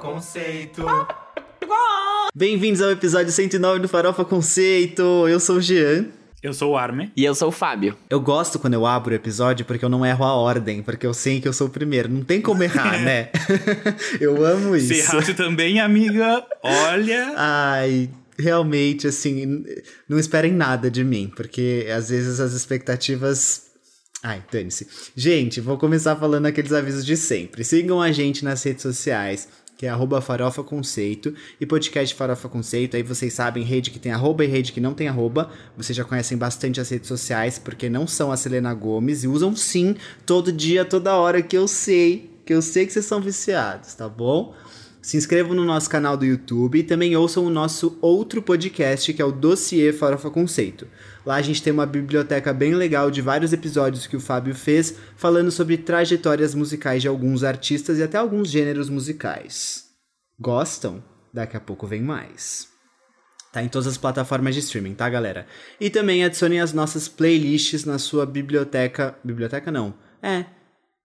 Conceito. Bem-vindos ao episódio 109 do Farofa Conceito. Eu sou o Jean. Eu sou o Arme. E eu sou o Fábio. Eu gosto quando eu abro o episódio porque eu não erro a ordem, porque eu sei que eu sou o primeiro. Não tem como errar, né? eu amo isso. Se errasse também, amiga, olha. Ai, realmente, assim, não esperem nada de mim, porque às vezes as expectativas. Ai, dane-se. Gente, vou começar falando aqueles avisos de sempre. Sigam a gente nas redes sociais que é arroba farofa conceito, e podcast farofa conceito, aí vocês sabem, rede que tem arroba e rede que não tem arroba, vocês já conhecem bastante as redes sociais, porque não são a Selena Gomes, e usam sim, todo dia, toda hora, que eu sei, que eu sei que vocês são viciados, tá bom? Se inscrevam no nosso canal do YouTube e também ouçam o nosso outro podcast, que é o Dossiê Farofa Conceito. Lá a gente tem uma biblioteca bem legal de vários episódios que o Fábio fez, falando sobre trajetórias musicais de alguns artistas e até alguns gêneros musicais. Gostam? Daqui a pouco vem mais. Tá em todas as plataformas de streaming, tá, galera? E também adicionem as nossas playlists na sua biblioteca. Biblioteca não. É.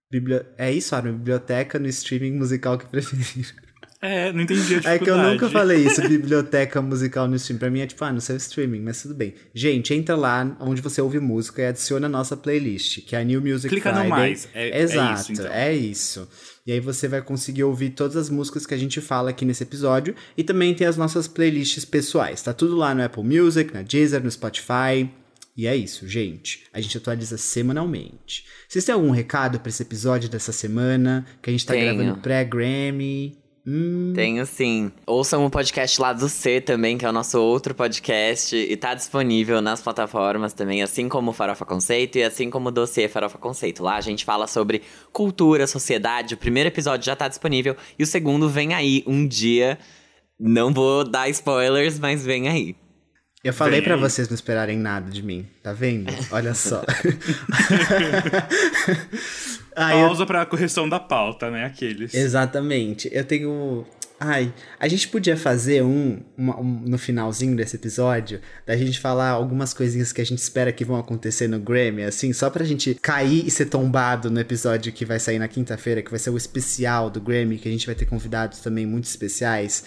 Bibli... É isso, Armin? Biblioteca no streaming musical que preferir. É, não entendi a É que eu nunca falei isso, biblioteca musical no stream. Pra mim é tipo, ah, no seu streaming, mas tudo bem. Gente, entra lá onde você ouve música e adiciona a nossa playlist, que é a New Music Clica Friday. no mais. É, Exato, é isso, então. é isso. E aí você vai conseguir ouvir todas as músicas que a gente fala aqui nesse episódio. E também tem as nossas playlists pessoais. Tá tudo lá no Apple Music, na Deezer, no Spotify. E é isso, gente. A gente atualiza semanalmente. Vocês têm algum recado para esse episódio dessa semana? Que a gente tá Tenho. gravando pré-Grammy. Hum. Tenho sim. Ouçam o podcast lá do C também, que é o nosso outro podcast. E tá disponível nas plataformas também, assim como o Farofa Conceito e assim como o Dossiê Farofa Conceito. Lá a gente fala sobre cultura, sociedade. O primeiro episódio já tá disponível. E o segundo vem aí um dia. Não vou dar spoilers, mas vem aí. Eu falei aí. vocês não esperarem nada de mim, tá vendo? Olha só. Ai, eu- Pausa pra correção da pauta, né? Aqueles. Exatamente. Eu tenho. Ai, a gente podia fazer um, uma- um- no finalzinho desse episódio, da gente falar algumas coisinhas que a gente espera que vão acontecer no Grammy, assim, só pra gente cair e ser tombado no episódio que vai sair na quinta-feira, que vai ser o especial do Grammy, que a gente vai ter convidados também muito especiais.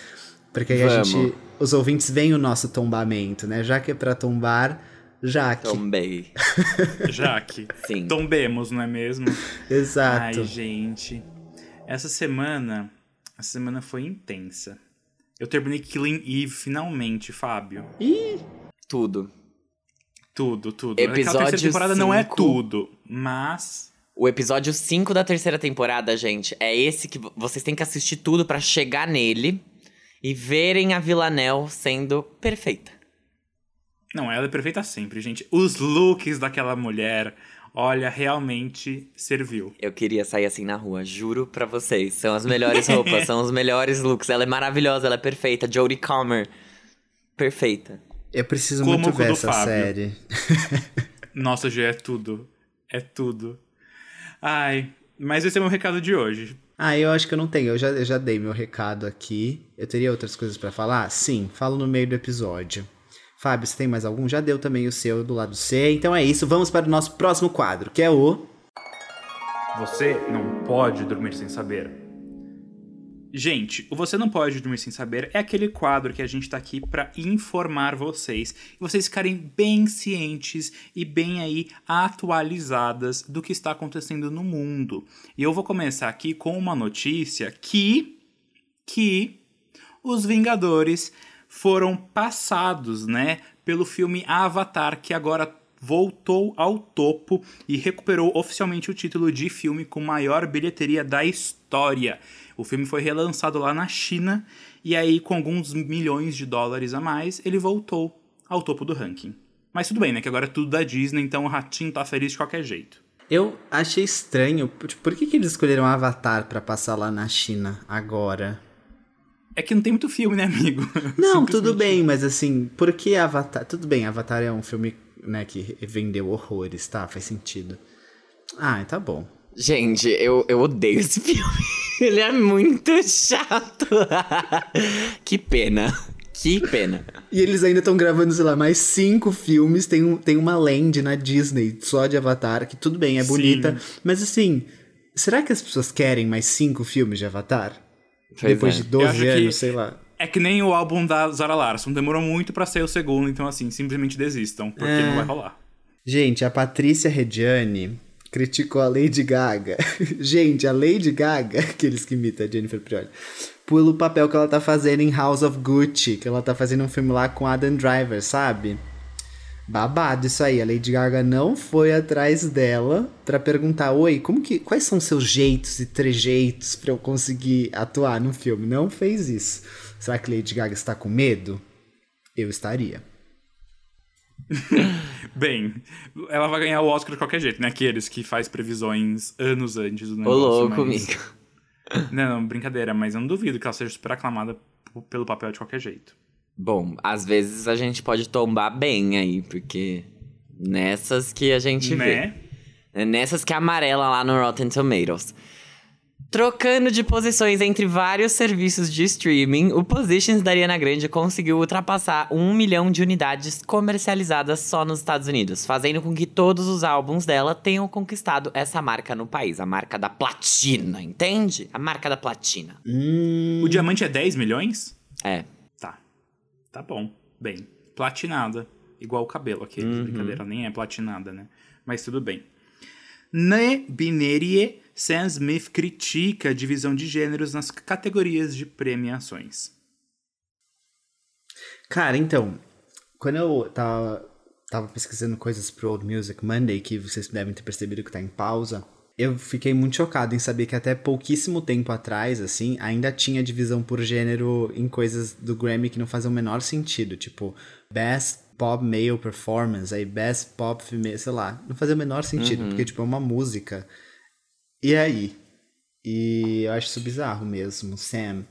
Porque aí a Vamos. gente. Os ouvintes veem o nosso tombamento, né? Já que é pra tombar, já que. Tombei. Jaque. Sim. Tombemos, não é mesmo? Exato. Ai, gente. Essa semana. Essa semana foi intensa. Eu terminei Killing Eve finalmente, Fábio. Ih, Tudo. Tudo, tudo. Aquela Episódio terceira temporada não é cinco. tudo, mas. O episódio 5 da terceira temporada, gente, é esse que vo- vocês têm que assistir tudo pra chegar nele e verem a Villanelle sendo perfeita. Não, ela é perfeita sempre, gente. Os looks daquela mulher, olha, realmente serviu. Eu queria sair assim na rua, juro pra vocês. São as melhores roupas, são os melhores looks. Ela é maravilhosa, ela é perfeita. Jodie Comer, perfeita. eu preciso Como muito ver essa Fábio. série. Nossa, já é tudo. É tudo. Ai, mas esse é meu recado de hoje. Ah, eu acho que eu não tenho. Eu já, eu já dei meu recado aqui. Eu teria outras coisas pra falar? Sim, falo no meio do episódio. Fábio, você tem mais algum? Já deu também o seu do lado C. Então é isso, vamos para o nosso próximo quadro, que é o. Você não pode dormir sem saber. Gente, o Você Não Pode Dormir Sem Saber é aquele quadro que a gente tá aqui pra informar vocês e vocês ficarem bem cientes e bem aí atualizadas do que está acontecendo no mundo. E eu vou começar aqui com uma notícia que que os Vingadores foram passados, né, pelo filme Avatar, que agora voltou ao topo e recuperou oficialmente o título de filme com maior bilheteria da história. O filme foi relançado lá na China e aí com alguns milhões de dólares a mais, ele voltou ao topo do ranking. Mas tudo bem, né, que agora é tudo da Disney, então o ratinho tá feliz de qualquer jeito. Eu achei estranho. Tipo, por que, que eles escolheram Avatar pra passar lá na China agora? É que não tem muito filme, né, amigo? Não, tudo bem, mas assim, por que Avatar? Tudo bem, Avatar é um filme, né, que vendeu horrores, tá? Faz sentido. Ah, tá bom. Gente, eu, eu odeio esse filme. Ele é muito chato. que pena. Que pena. E eles ainda estão gravando, sei lá, mais cinco filmes. Tem, um, tem uma land na Disney só de Avatar, que tudo bem, é Sim. bonita. Mas assim, será que as pessoas querem mais cinco filmes de Avatar? Pois Depois é. de Eu 12 acho que- anos, sei lá. É que nem o álbum da Zara Larson. Demorou muito pra sair o segundo, então assim, simplesmente desistam, porque É. não vai rolar. Gente, a Patrícia Reggiani criticou a Lady Gaga. Gente, a Lady Gaga, aqueles que imitam a Jennifer Prioli, pelo papel que ela tá fazendo em House of Gucci, que ela tá fazendo um filme lá com Adam Driver, sabe? Babado isso aí. A Lady Gaga não foi atrás dela pra perguntar: "Oi, como que quais são seus jeitos e trejeitos pra eu conseguir atuar no filme?". Não fez isso. Será que Lady Gaga está com medo? Eu estaria. Bem, ela vai ganhar o Oscar de qualquer jeito, né? Aqueles que faz previsões anos antes do Ô, negócio. louco, mas... amigo. Não, não, brincadeira, mas eu não duvido que ela seja super aclamada pelo papel de qualquer jeito. Bom, às vezes a gente pode tombar bem aí, porque nessas que a gente vê. Né? É Nessas que amarela lá no Rotten Tomatoes. Trocando de posições entre vários serviços de streaming, o Positions da Ariana Grande conseguiu ultrapassar um milhão de unidades comercializadas só nos Estados Unidos, fazendo com que todos os álbuns dela tenham conquistado essa marca no país, a marca da platina, entende? A marca da platina. Hum, O diamante é 10 milhões? É. Tá. Bom. Bem, platinada. Igual o cabelo aqui. Brincadeira, nem é platinada, né? Mas tudo bem. Ne Binerie, Sam Smith critica a divisão de gêneros nas categorias de premiações. Cara, então, quando eu tava, tava pesquisando coisas pro Old Music Monday, que vocês devem ter percebido que tá em pausa, eu fiquei muito chocado em saber que até pouquíssimo tempo atrás, assim, ainda tinha divisão por gênero em coisas do Grammy que não faziam o menor sentido. Tipo, Best Pop Male Performance, aí Best Pop Female, sei lá. Não fazia o menor sentido, porque, tipo, é uma música. E aí? E eu acho isso bizarro mesmo, Sam.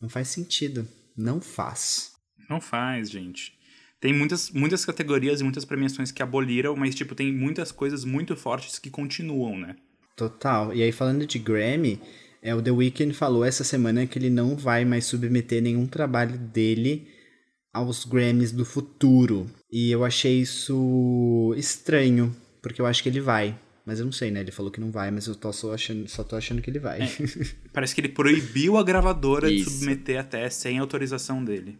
Não faz sentido. Não faz. Não faz, gente. Tem muitas, muitas categorias e muitas premiações que aboliram, mas, tipo, tem muitas coisas muito fortes que continuam, né? Total. E aí, falando de Grammy, é, o The Weeknd falou essa semana que ele não vai mais submeter nenhum trabalho dele aos Grammys do futuro. E eu achei isso estranho, porque eu acho que ele vai. Mas eu não sei, né? Ele falou que não vai, mas eu tô só achando, só tô achando que ele vai. Parece que ele proibiu a gravadora Isso. de submeter até sem autorização dele.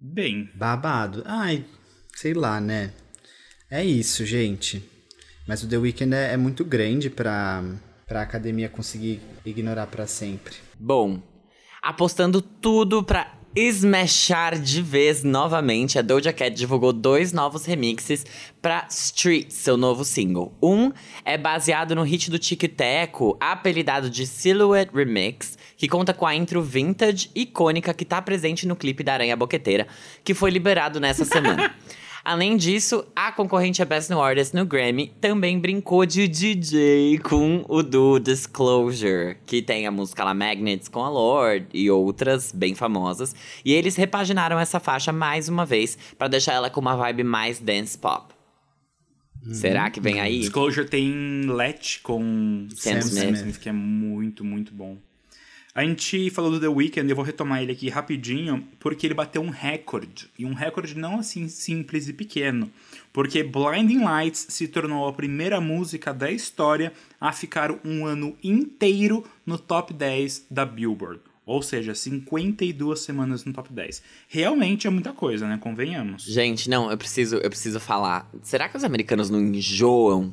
Bem, Babado. Ai, sei lá, né? É isso, gente. Mas o The Weeknd é, é muito grande pra, pra academia conseguir ignorar pra sempre. Bom, apostando tudo pra smashar de vez novamente, a Doja Cat divulgou dois novos remixes pra Street, seu novo single. Um é baseado no hit do Tic Teco, apelidado de Silhouette Remix, que conta com a intro vintage icônica que tá presente no clipe da Aranha Boqueteira, que foi liberado nessa semana. Além disso, a concorrente a Best New Artist no Grammy também brincou de DJ com o do Disclosure, que tem a música lá Magnets com a Lorde e outras bem famosas. E eles repaginaram essa faixa mais uma vez pra deixar ela com uma vibe mais dance pop. Será que vem aí? Disclosure tem Let com Sam Sam Smith. que é muito, muito bom. A gente falou do The Weeknd, eu vou retomar ele aqui rapidinho, porque ele bateu um recorde. E um recorde não assim simples e pequeno. Porque Blinding Lights se tornou a primeira música da história a ficar um ano inteiro no top 10 da Billboard. Ou seja, 52 semanas no top 10. Realmente é muita coisa, né? Convenhamos. Gente, não, eu preciso, eu preciso falar. Será que os americanos não enjoam?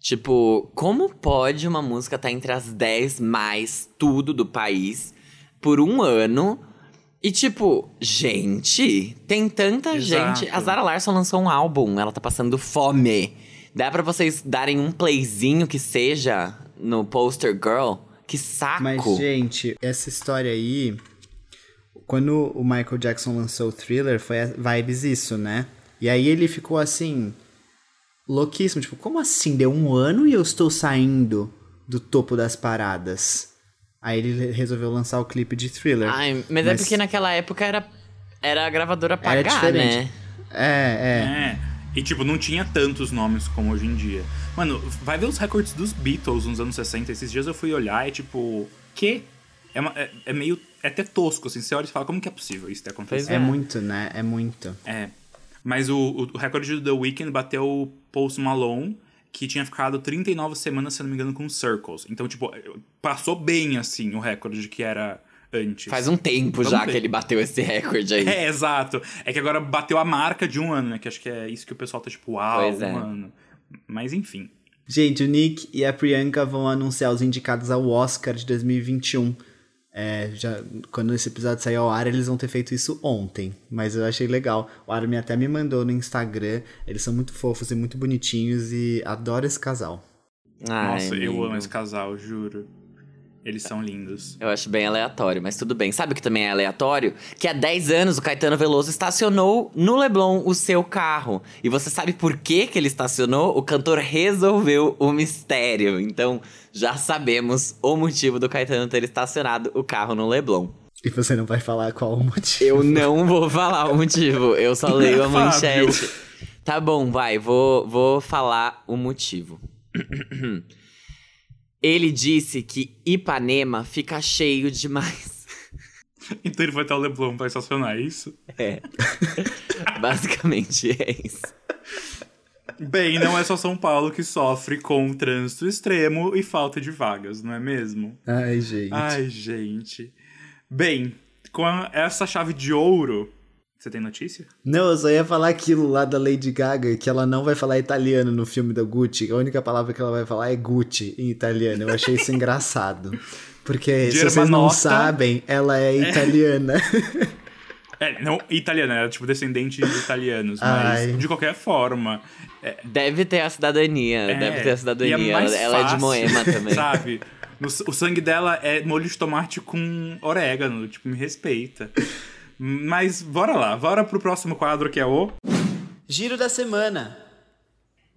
Tipo, como pode uma música estar entre as 10 mais tudo do país por um ano? E tipo, gente, tem tanta Exato. gente. A Zara Larson lançou um álbum, ela tá passando fome. Dá pra vocês darem um playzinho que seja no Poster Girl? Que saco! Mas, gente, essa história aí. Quando o Michael Jackson lançou o thriller, foi a vibes isso, né? E aí ele ficou assim. Louquíssimo. Tipo, como assim? Deu um ano e eu estou saindo do topo das paradas. Aí ele resolveu lançar o clipe de thriller. Ai, mas, é porque naquela época era, era a gravadora Era pagar, diferente. né? É, é. É. E, tipo, não tinha tantos nomes como hoje em dia. Mano, vai ver os recordes dos Beatles nos anos 60. Esses dias eu fui olhar e, tipo, que? É, uma- é- é meio. É até tosco, assim. Você olha e fala, como que é possível isso ter acontecido? É, É. muito, né? É muito. É. Mas o, o, recorde do The Weeknd bateu o Post Malone, que tinha ficado 39 semanas, se eu não me engano, com Circles. Então, tipo, passou bem, assim, o recorde que era antes. Faz um tempo Vamos já ver. que ele bateu esse recorde aí. É, exato. É que agora bateu a marca de um ano, né? Que acho que é isso que o pessoal tá tipo, uau, Pois um é. ano. Mas enfim. Gente, o Nick e a Priyanka vão anunciar os indicados ao Oscar de 2021. É, já, quando esse episódio sair ao ar, eles vão ter feito isso ontem. Mas eu achei legal. O Armin até me mandou no Instagram. Eles são muito fofos e muito bonitinhos e adoro esse casal. Ai, Nossa, eu amo esse casal, juro. Eles são lindos. Eu acho bem aleatório, mas tudo bem. Sabe o que também é aleatório? Que há 10 anos o Caetano Veloso estacionou no Leblon o seu carro. E você sabe por que, que ele estacionou? O cantor resolveu o mistério. Então já sabemos o motivo do Caetano ter estacionado o carro no Leblon. E você não vai falar qual o motivo. Eu não vou falar o motivo, eu só leio a manchete. Tá bom, vai, vou, vou falar o motivo. Ele disse que Ipanema fica cheio demais. Então ele vai estar o Leblon pra estacionar, é isso? É. Basicamente é isso. Bem, não é só São Paulo que sofre com trânsito extremo e falta de vagas, não é mesmo? Ai, gente. Ai, gente. Bem, com a- essa chave de ouro. Você tem notícia? Não, eu só ia falar aquilo lá da Lady Gaga, que ela não vai falar italiano no filme da Gucci. A única palavra que ela vai falar é Gucci em italiano. Eu achei isso engraçado. Porque se vocês não sabem, ela é italiana. É, não italiana, era tipo descendente de italianos, mas Ai. de qualquer forma. Deve ter a cidadania, é, deve ter a e cidadania. é mais ela, ela é de fácil, Moema também. Sabe? No- o sangue dela é molho de tomate com orégano, tipo, me respeita. Mas bora lá, bora pro próximo quadro que é o. Giro da semana.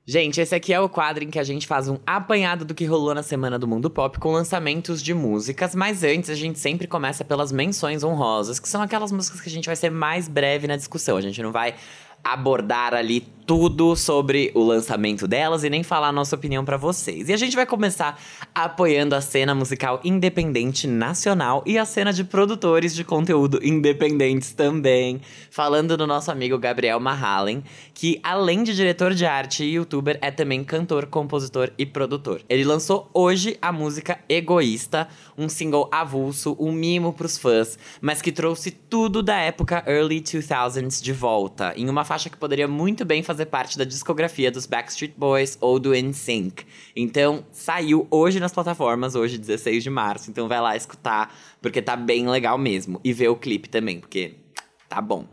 Gente, esse aqui é o quadro em que a gente faz um apanhado do que rolou na semana do mundo pop com lançamentos de músicas, mas antes a gente sempre começa pelas menções honrosas, que são aquelas músicas que a gente vai ser mais breve na discussão. A gente não vai abordar ali tudo sobre o lançamento delas e nem falar a nossa opinião pra vocês. E a gente vai começar apoiando a cena musical independente nacional e a cena de produtores de conteúdo independentes também, falando do nosso amigo Gabriel Mahalen, que além de diretor de arte e youtuber, é também cantor, compositor e produtor. Ele lançou hoje a música Egoísta, um single avulso, um mimo pros fãs, mas que trouxe tudo da época early 2000s de volta, em uma faixa que poderia muito bem fazer parte da discografia dos Backstreet Boys ou do NSYNC. Então, saiu hoje nas plataformas, hoje 16 de março, então vai lá escutar, porque tá bem legal mesmo. E ver o clipe também, porque tá bom.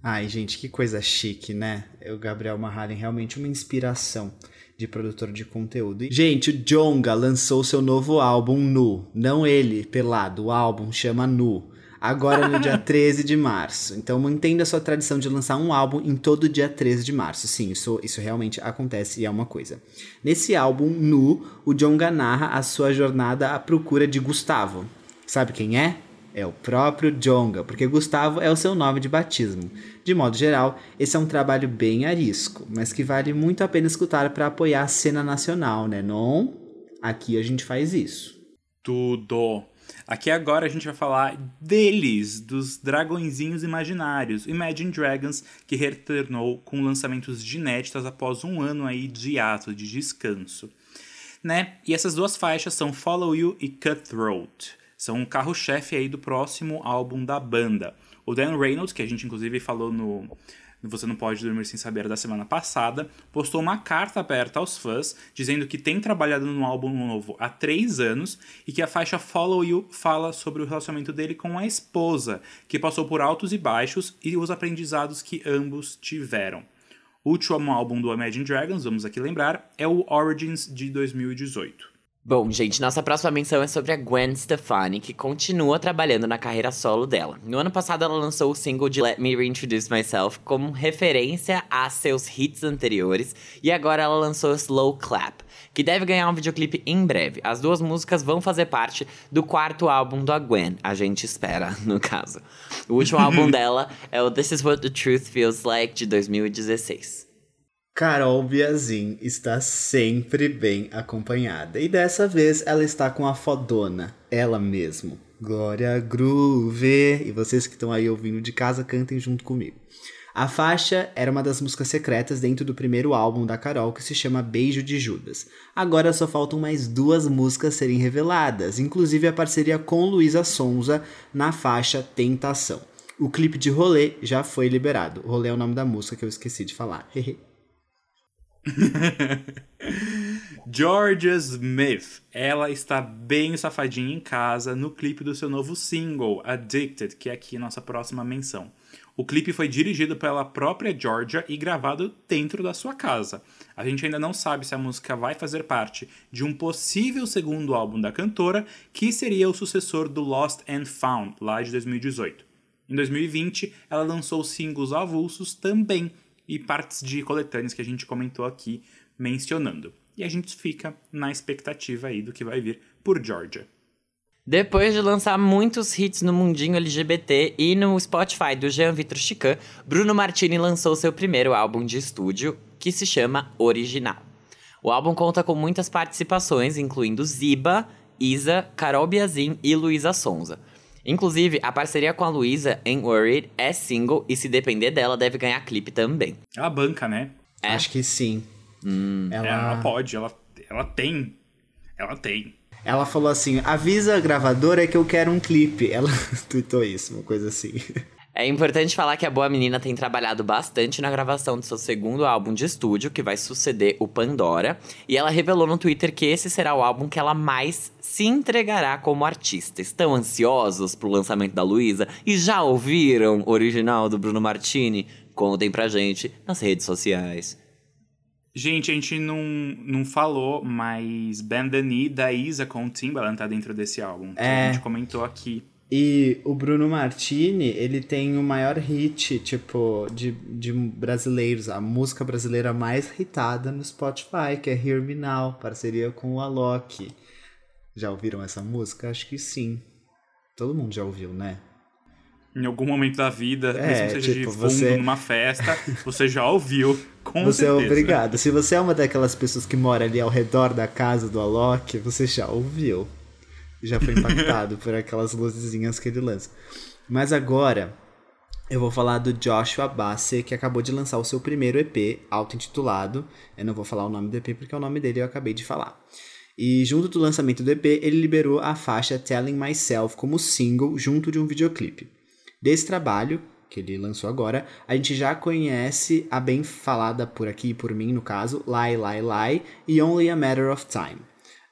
Ai, gente, que coisa chique, né? O Gabriel Mahalen realmente uma inspiração de produtor de conteúdo. Gente, o Jonga lançou seu novo álbum Nu. Não ele, pelado, o álbum chama Nu. Agora no dia 13 de março. Então mantendo a sua tradição de lançar um álbum em todo dia 13 de março. Sim, isso, isso realmente acontece e é uma coisa. Nesse álbum, Nu, o Jonga narra a sua jornada à procura de Gustavo. Sabe quem é? É o próprio Jonga, porque Gustavo é o seu nome de batismo. De modo geral, esse é um trabalho bem arisco, mas que vale muito a pena escutar para apoiar a cena nacional, né? Não? Aqui a gente faz isso. Tudo. Aqui agora a gente vai falar deles, dos dragõezinhos imaginários, Imagine Dragons, que retornou com lançamentos de inéditas após um ano aí de ato, de descanso. Né? E essas duas faixas são Follow You e Cutthroat. São o carro-chefe aí do próximo álbum da banda. O Dan Reynolds, que a gente inclusive falou no Você Não Pode Dormir Sem Saber da semana passada, postou uma carta aberta aos fãs, dizendo que tem trabalhado no álbum novo há três anos e que a faixa Follow You fala sobre o relacionamento dele com a esposa, que passou por altos e baixos e os aprendizados que ambos tiveram. O último álbum do Imagine Dragons, vamos aqui lembrar, é o Origins de 2018. Bom, gente, nossa próxima menção é sobre a Gwen Stefani, que continua trabalhando na carreira solo dela. No ano passado, ela lançou o single de Let Me Reintroduce Myself como referência a seus hits anteriores, e agora ela lançou Slow Clap, que deve ganhar um videoclipe em breve. As duas músicas vão fazer parte do quarto álbum da Gwen, a gente espera, no caso. O último álbum dela é o This Is What the Truth Feels Like de 2016. Carol Biazin está sempre bem acompanhada. E dessa vez ela está com a fodona, ela mesmo. Glória Groove! E vocês que estão aí ouvindo de casa, cantem junto comigo. A faixa era uma das músicas secretas dentro do primeiro álbum da Carol, que se chama Beijo de Judas. Agora só faltam mais duas músicas serem reveladas, inclusive a parceria com Luísa Sonza na faixa Tentação. O clipe de Rolê já foi liberado. Rolê é o nome da música que eu esqueci de falar. Georgia Smith, ela está bem safadinha em casa no clipe do seu novo single, Addicted, que é aqui nossa próxima menção. O clipe foi dirigido pela própria Georgia e gravado dentro da sua casa. A gente ainda não sabe se a música vai fazer parte de um possível segundo álbum da cantora, que seria o sucessor do Lost and Found, lá de 2018. Em 2020, ela lançou singles avulsos também e partes de coletâneas que a gente comentou aqui mencionando. E a gente fica na expectativa aí do que vai vir por Georgia. Depois de lançar muitos hits no mundinho LGBT e no Spotify do Jean Vitor Chican, Bruno Martini lançou seu primeiro álbum de estúdio, que se chama Original. O álbum conta com muitas participações, incluindo Ziba, Isa, Carol Biazin e Luísa Sonza. Inclusive, a parceria com a Luísa em Worried é single e se depender dela, deve ganhar clipe também. Ela banca, né? É. Acho que sim. Hum. Ela... ela pode, ela, ela tem. Ela tem. Ela falou assim: avisa a gravadora que eu quero um clipe. Ela tweetou isso, uma coisa assim. É importante falar que a Boa Menina tem trabalhado bastante na gravação do seu segundo álbum de estúdio, que vai suceder o Pandora, e ela revelou no Twitter que esse será o álbum que ela mais se entregará como artista. Estão ansiosos pro lançamento da Luísa e já ouviram o original do Bruno Martini? Contem pra gente nas redes sociais. Gente, a gente não, não falou, mas Band the Knee da Isa com o Timbaland tá dentro desse álbum. Que é. a gente comentou aqui. E o Bruno Martini, ele tem o maior hit, tipo, de, de brasileiros, a música brasileira mais hitada no Spotify, que é Hear Me Now, parceria com o Alok. Já ouviram essa música? Acho que sim. Todo mundo já ouviu, né? em algum momento da vida, é, mesmo que seja tipo, de fundo você... numa festa, você já ouviu, com você é certeza. é obrigado. Se você é uma daquelas pessoas que mora ali ao redor da casa do Alok, você já ouviu. Já foi impactado por aquelas luzinhas que ele lança. Mas agora, eu vou falar do Joshua Bassett, que acabou de lançar o seu primeiro EP, auto-intitulado. Eu não vou falar o nome do EP porque é o nome dele eu acabei de falar. E junto do lançamento do EP, ele liberou a faixa Telling Myself como single junto de um videoclipe. Desse trabalho, que ele lançou agora, a gente já conhece a bem falada por aqui e por mim, no caso, Lie, Lie, Lie e Only a Matter of Time.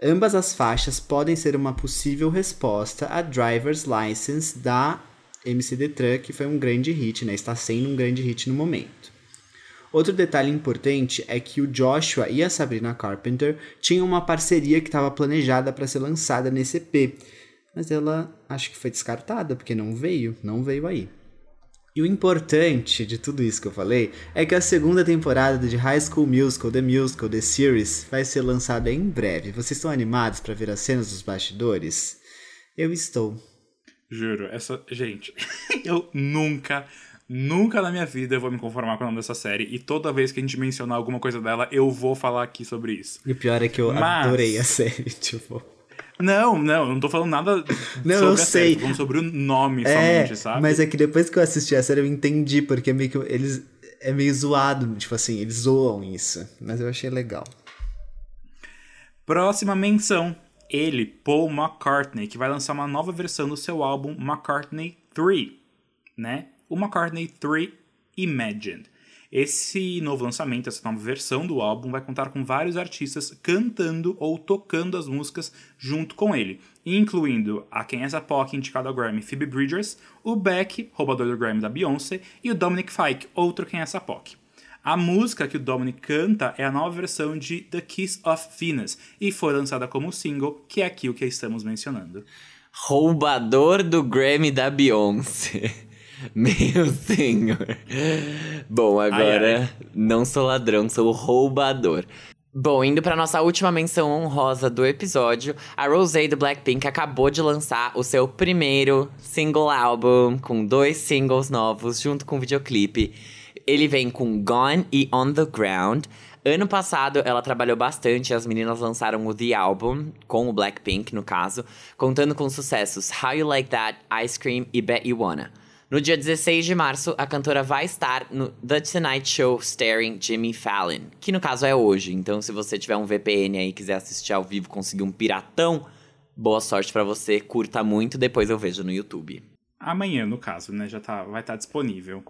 Ambas as faixas podem ser uma possível resposta a Driver's License da MC Detran, que foi um grande hit, né? Está sendo um grande hit no momento. Outro detalhe importante é que o Joshua e a Sabrina Carpenter tinham uma parceria que estava planejada para ser lançada nesse EP, mas ela acho que foi descartada porque não veio, não veio aí. E o importante de tudo isso que eu falei é que a segunda temporada de High School Musical, The Musical, The Series, vai ser lançada em breve. Vocês estão animados para ver as cenas dos bastidores? Eu estou. Juro, essa. Gente, eu nunca, nunca na minha vida eu vou me conformar com o nome dessa série. E toda vez que a gente mencionar alguma coisa dela, eu vou falar aqui sobre isso. E o pior é que eu Mas... adorei a série, tipo. Não, não, eu não tô falando nada não, sobre eu sei. série, tô falando sobre o nome é, somente, sabe? Mas é que depois que eu assisti a série eu entendi, porque é meio que eles é meio zoado, tipo assim, eles zoam isso. Mas eu achei legal. Próxima menção. Ele, Paul McCartney, que vai lançar uma nova versão do seu álbum McCartney 3, né? O McCartney 3 Imagined. Esse novo lançamento, essa nova versão do álbum, vai contar com vários artistas cantando ou tocando as músicas junto com ele, incluindo a quem essa POC indicada ao Grammy Phoebe Bridgers, o Beck, roubador do Grammy da Beyoncé, e o Dominic Fike, outro quem essa POC. A música que o Dominic canta é a nova versão de The Kiss of Venus e foi lançada como single, que é aqui o que estamos mencionando. Roubador do Grammy da Beyoncé. Meu senhor. Bom, agora ai, ai. não sou ladrão, sou roubador. Bom, indo para nossa última menção honrosa do episódio, a Rosé do Blackpink acabou de lançar o seu primeiro single álbum com dois singles novos junto com o videoclipe. Ele vem com Gone e On the Ground. Ano passado ela trabalhou bastante, as meninas lançaram o The Album, com o Blackpink no caso, contando com sucessos How You Like That, Ice Cream e Bet You Wanna. No dia 16 de março, a cantora vai estar no The Tonight Show starring Jimmy Fallon, que no caso é hoje. Então, se você tiver um VPN aí e quiser assistir ao vivo, conseguir um piratão, boa sorte para você, curta muito, depois eu vejo no YouTube. Amanhã, no caso, né? Já tá, vai estar tá disponível.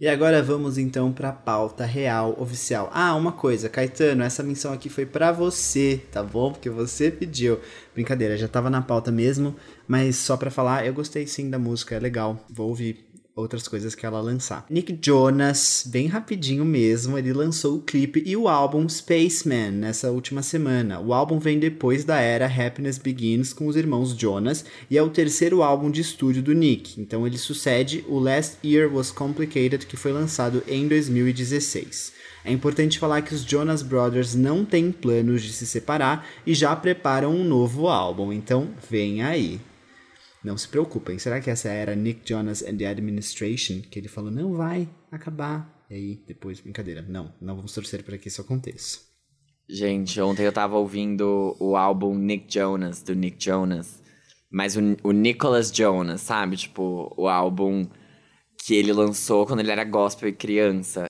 E agora vamos então para a pauta real oficial. Ah, uma coisa, Caetano, essa menção aqui foi para você, tá bom? Porque você pediu. Brincadeira, já tava na pauta mesmo, mas só para falar, eu gostei sim da música, é legal. Vou ouvir outras coisas que ela lançar. Nick Jonas, bem rapidinho mesmo, ele lançou o clipe e o álbum Spaceman nessa última semana. O álbum vem depois da era Happiness Begins com os irmãos Jonas e é o terceiro álbum de estúdio do Nick. Então ele sucede o Last Year Was Complicated que foi lançado em 2016. É importante falar que os Jonas Brothers não têm planos de se separar e já preparam um novo álbum, então vem aí. Não se preocupem. Será que essa era Nick Jonas and the Administration? Que ele falou, não vai acabar. E aí, depois, brincadeira. Não, não vamos torcer para que isso aconteça. Gente, ontem eu tava ouvindo o álbum Nick Jonas, do Nick Jonas. Mas o, o Nicholas Jonas, sabe? Tipo, o álbum que ele lançou quando ele era gospel e criança.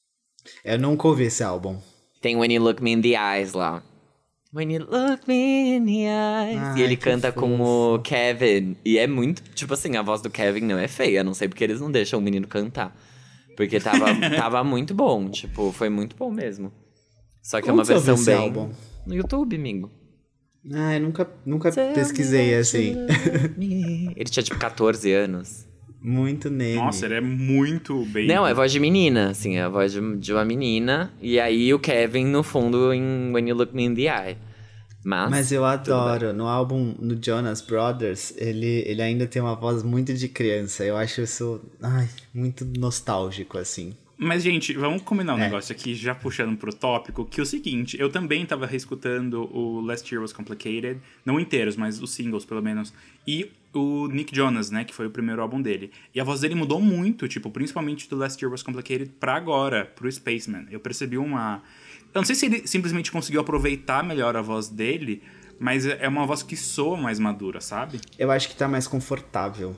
Eu nunca ouvi esse álbum. Tem When You Look Me in the Eyes lá. When you look me in the eyes. Ai, e ele canta fofo. com o Kevin. E é muito. Tipo assim, a voz do Kevin não é feia. Não sei porque eles não deixam o menino cantar. Porque tava, tava muito bom. Tipo, foi muito bom mesmo. Só que Como é uma versão bem. Álbum? No YouTube, amigo. Ah, eu nunca, nunca pesquisei assim. ele tinha tipo 14 anos. Muito nele. Nossa, ele é muito bem. Não, é voz de menina, assim, é a voz de, de uma menina. E aí o Kevin, no fundo, em When You Look Me in the Eye. Mas, Mas eu adoro. No álbum, no Jonas Brothers, ele, ele ainda tem uma voz muito de criança. Eu acho isso ai, muito nostálgico, assim. Mas, gente, vamos combinar um é. negócio aqui, já puxando pro tópico, que é o seguinte, eu também tava reescutando o Last Year Was Complicated, não inteiros, mas os singles, pelo menos, e o Nick Jonas, né, que foi o primeiro álbum dele. E a voz dele mudou muito, tipo, principalmente do Last Year Was Complicated pra agora, pro Spaceman. Eu percebi uma... Eu não sei se ele simplesmente conseguiu aproveitar melhor a voz dele, mas é uma voz que soa mais madura, sabe? Eu acho que tá mais confortável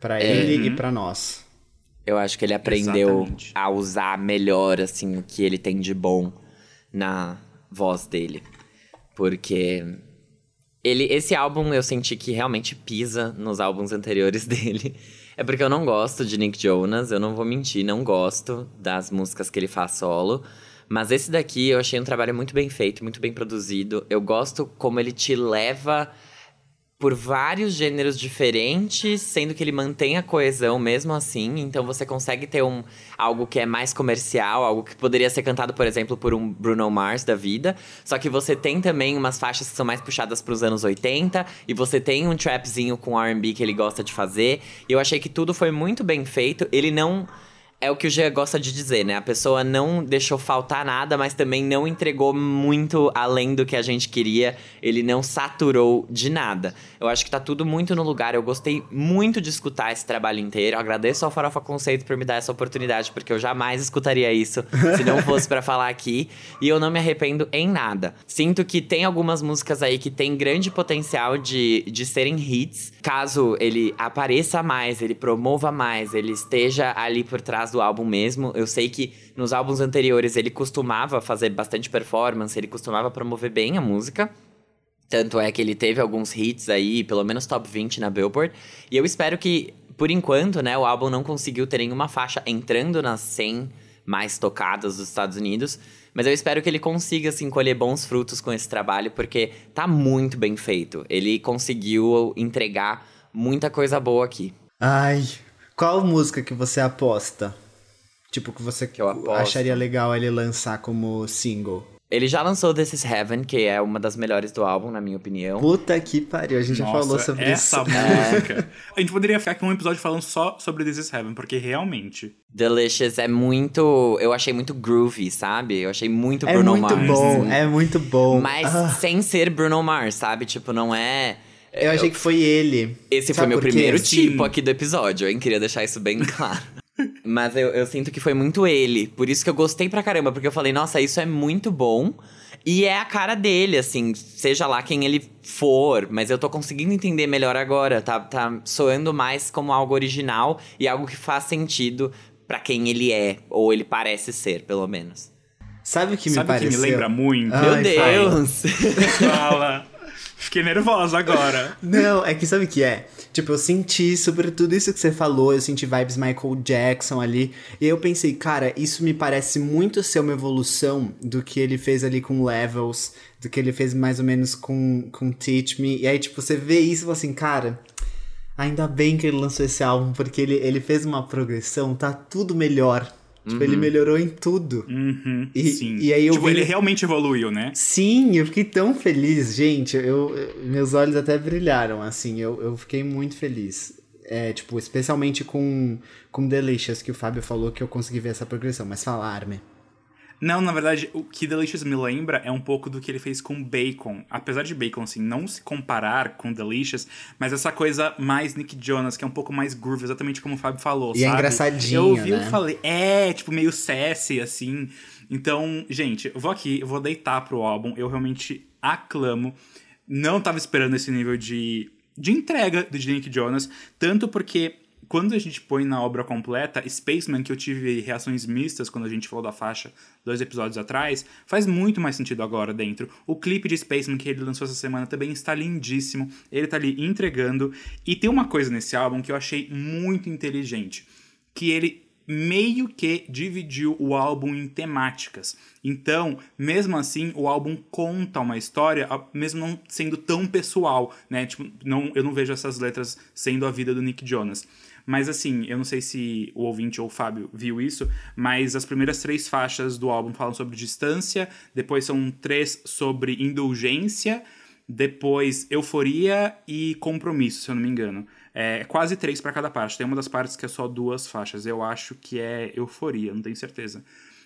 para é. ele uhum. e para nós. Eu acho que ele aprendeu Exatamente. a usar melhor, assim, o que ele tem de bom na voz dele. Porque ele, esse álbum eu senti que realmente pisa nos álbuns anteriores dele. É porque eu não gosto de Nick Jonas, eu não vou mentir, não gosto das músicas que ele faz solo. Mas esse daqui eu achei um trabalho muito bem feito, muito bem produzido. Eu gosto como ele te leva por vários gêneros diferentes, sendo que ele mantém a coesão mesmo assim. Então você consegue ter um algo que é mais comercial, algo que poderia ser cantado, por exemplo, por um Bruno Mars da vida. Só que você tem também umas faixas que são mais puxadas para os anos 80 e você tem um trapzinho com R&B que ele gosta de fazer. E eu achei que tudo foi muito bem feito. Ele não é o que o Gia gosta de dizer, né? A pessoa não deixou faltar nada, mas também não entregou muito além do que a gente queria. Ele não saturou de nada. Eu acho que tá tudo muito no lugar. Eu gostei muito de escutar esse trabalho inteiro. Eu agradeço ao Farofa Conceito por me dar essa oportunidade, porque eu jamais escutaria isso se não fosse para falar aqui. E eu não me arrependo em nada. Sinto que tem algumas músicas aí que tem grande potencial de, de serem hits. Caso ele apareça mais, ele promova mais, ele esteja ali por trás do álbum mesmo. Eu sei que nos álbuns anteriores ele costumava fazer bastante performance, ele costumava promover bem a música. Tanto é que ele teve alguns hits aí, pelo menos top 20 na Billboard. E eu espero que, por enquanto, né, o álbum não conseguiu ter nenhuma faixa entrando nas 100 mais tocadas dos Estados Unidos. Mas eu espero que ele consiga, assim, colher bons frutos com esse trabalho, porque tá muito bem feito. Ele conseguiu entregar muita coisa boa aqui. Ai, qual música que você aposta? Tipo, que você que acharia legal ele lançar como single. Ele já lançou This Is Heaven, que é uma das melhores do álbum, na minha opinião. Puta que pariu, a gente Nossa, já falou sobre essa isso. música. a gente poderia ficar com um episódio falando só sobre This Is Heaven, porque realmente. Delicious é muito. Eu achei muito groovy, sabe? Eu achei muito é Bruno muito Mars. Bom, é muito bom. Mas ah. sem ser Bruno Mars, sabe? Tipo, não é. Eu achei que foi ele. Esse Sabe foi meu primeiro tipo aqui do episódio, hein? Queria deixar isso bem claro. Mas eu, eu sinto que foi muito ele. Por isso que eu gostei pra caramba, porque eu falei, nossa, isso é muito bom. E é a cara dele, assim, seja lá quem ele for, mas eu tô conseguindo entender melhor agora. Tá, tá soando mais como algo original e algo que faz sentido para quem ele é, ou ele parece ser, pelo menos. Sabe o que me Sabe pareceu? que me lembra muito? Ai, Meu Deus! Fala. Fiquei nervosa agora. Não, é que sabe o que é? Tipo, eu senti sobre tudo isso que você falou, eu senti vibes Michael Jackson ali. E eu pensei, cara, isso me parece muito ser uma evolução do que ele fez ali com Levels, do que ele fez mais ou menos com, com Teach Me. E aí, tipo, você vê isso e fala assim, cara, ainda bem que ele lançou esse álbum, porque ele, ele fez uma progressão, tá tudo melhor. Tipo, ele melhorou em tudo. Uhum, E- sim. e aí eu tipo, vi- ele realmente evoluiu, né? Sim, eu fiquei tão feliz, gente. Eu, eu- meus olhos até brilharam, assim. Eu, eu fiquei muito feliz. É, tipo, especialmente com, com Delicious, que o Fábio falou que eu consegui ver essa progressão. Mas fala, Armin. Não, na verdade, o que Delicious me lembra é um pouco do que ele fez com Bacon. Apesar de Bacon, assim, não se comparar com Delicious, mas essa coisa mais Nick Jonas, que é um pouco mais groove, exatamente como o Fábio falou, E é sabe? engraçadinho, Eu ouvi, né? eu falei, é, tipo, meio sassy, assim. Então, gente, eu vou aqui, eu vou deitar pro álbum, eu realmente aclamo. Não tava esperando esse nível de, de entrega do Nick Jonas, tanto porque quando a gente põe na obra completa, Spaceman, que eu tive reações mistas quando a gente falou da faixa dois episódios atrás, faz muito mais sentido agora dentro. O clipe de Spaceman que ele lançou essa semana também está lindíssimo. Ele tá ali entregando. E tem uma coisa nesse álbum que eu achei muito inteligente. Que ele meio que dividiu o álbum em temáticas. Então, mesmo assim, o álbum conta uma história, mesmo não sendo tão pessoal, né? Tipo, não, eu não vejo essas letras sendo a vida do Nick Jonas. Mas assim, eu não sei se o ouvinte ou o Fábio viu isso, mas as primeiras três faixas do álbum falam sobre distância, depois são três sobre indulgência, depois euforia e compromisso, se eu não me engano. É quase três para cada parte. Tem uma das partes que é só duas faixas. Eu acho que é euforia, não tenho certeza.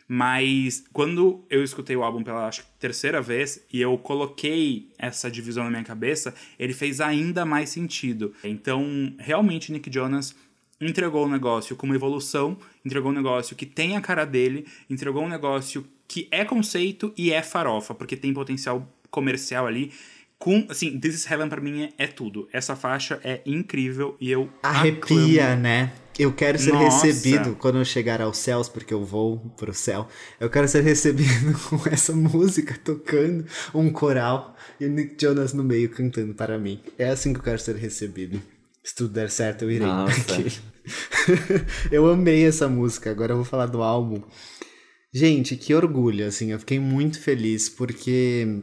Mas quando eu escutei o álbum pela acho, terceira vez e eu coloquei essa divisão na minha cabeça, ele fez ainda mais sentido. Então, realmente, Nick Jonas entregou um negócio com uma evolução, entregou um negócio que tem a cara dele, entregou um negócio que é conceito e é farofa, porque tem potencial comercial ali. Com, assim, This is Heaven pra mim é, tudo. Essa faixa é incrível e eu Arrepia, aclamo. né? Eu quero ser Nossa. recebido quando eu chegar aos céus, porque eu vou pro céu. Eu quero ser recebido com essa música tocando, um coral e o Nick Jonas no meio cantando para mim. É assim que eu quero ser recebido. Se tudo der certo, eu irei. Eu amei essa música. Agora eu vou falar do álbum. Gente, que orgulho, assim. Eu fiquei muito feliz porque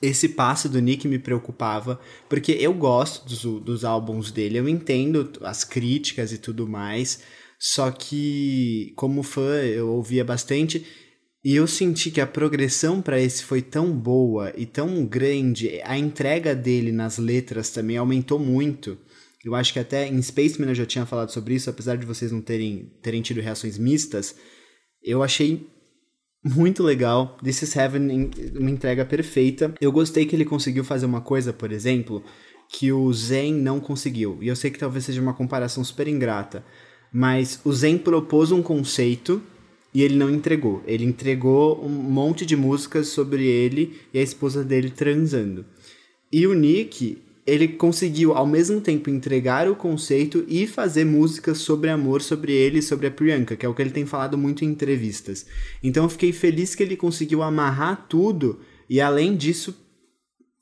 esse passo do Nick me preocupava, porque eu gosto dos, dos álbuns dele, eu entendo as críticas e tudo mais, só que como fã eu ouvia bastante e eu senti que a progressão para esse foi tão boa e tão grande, a entrega dele nas letras também aumentou muito. Eu acho que até em Spaceman eu já tinha falado sobre isso, apesar de vocês não terem, terem tido reações mistas, eu achei muito legal. This is Heaven, uma entrega perfeita. Eu gostei que ele conseguiu fazer uma coisa, por exemplo, que o Zen não conseguiu. E eu sei que talvez seja uma comparação super ingrata, mas o Zen propôs um conceito e ele não entregou. Ele entregou um monte de músicas sobre ele e a esposa dele transando. E o Nick, ele conseguiu ao mesmo tempo entregar o conceito e fazer músicas sobre amor, sobre ele e sobre a Priyanka, que é o que ele tem falado muito em entrevistas. Então eu fiquei feliz que ele conseguiu amarrar tudo e além disso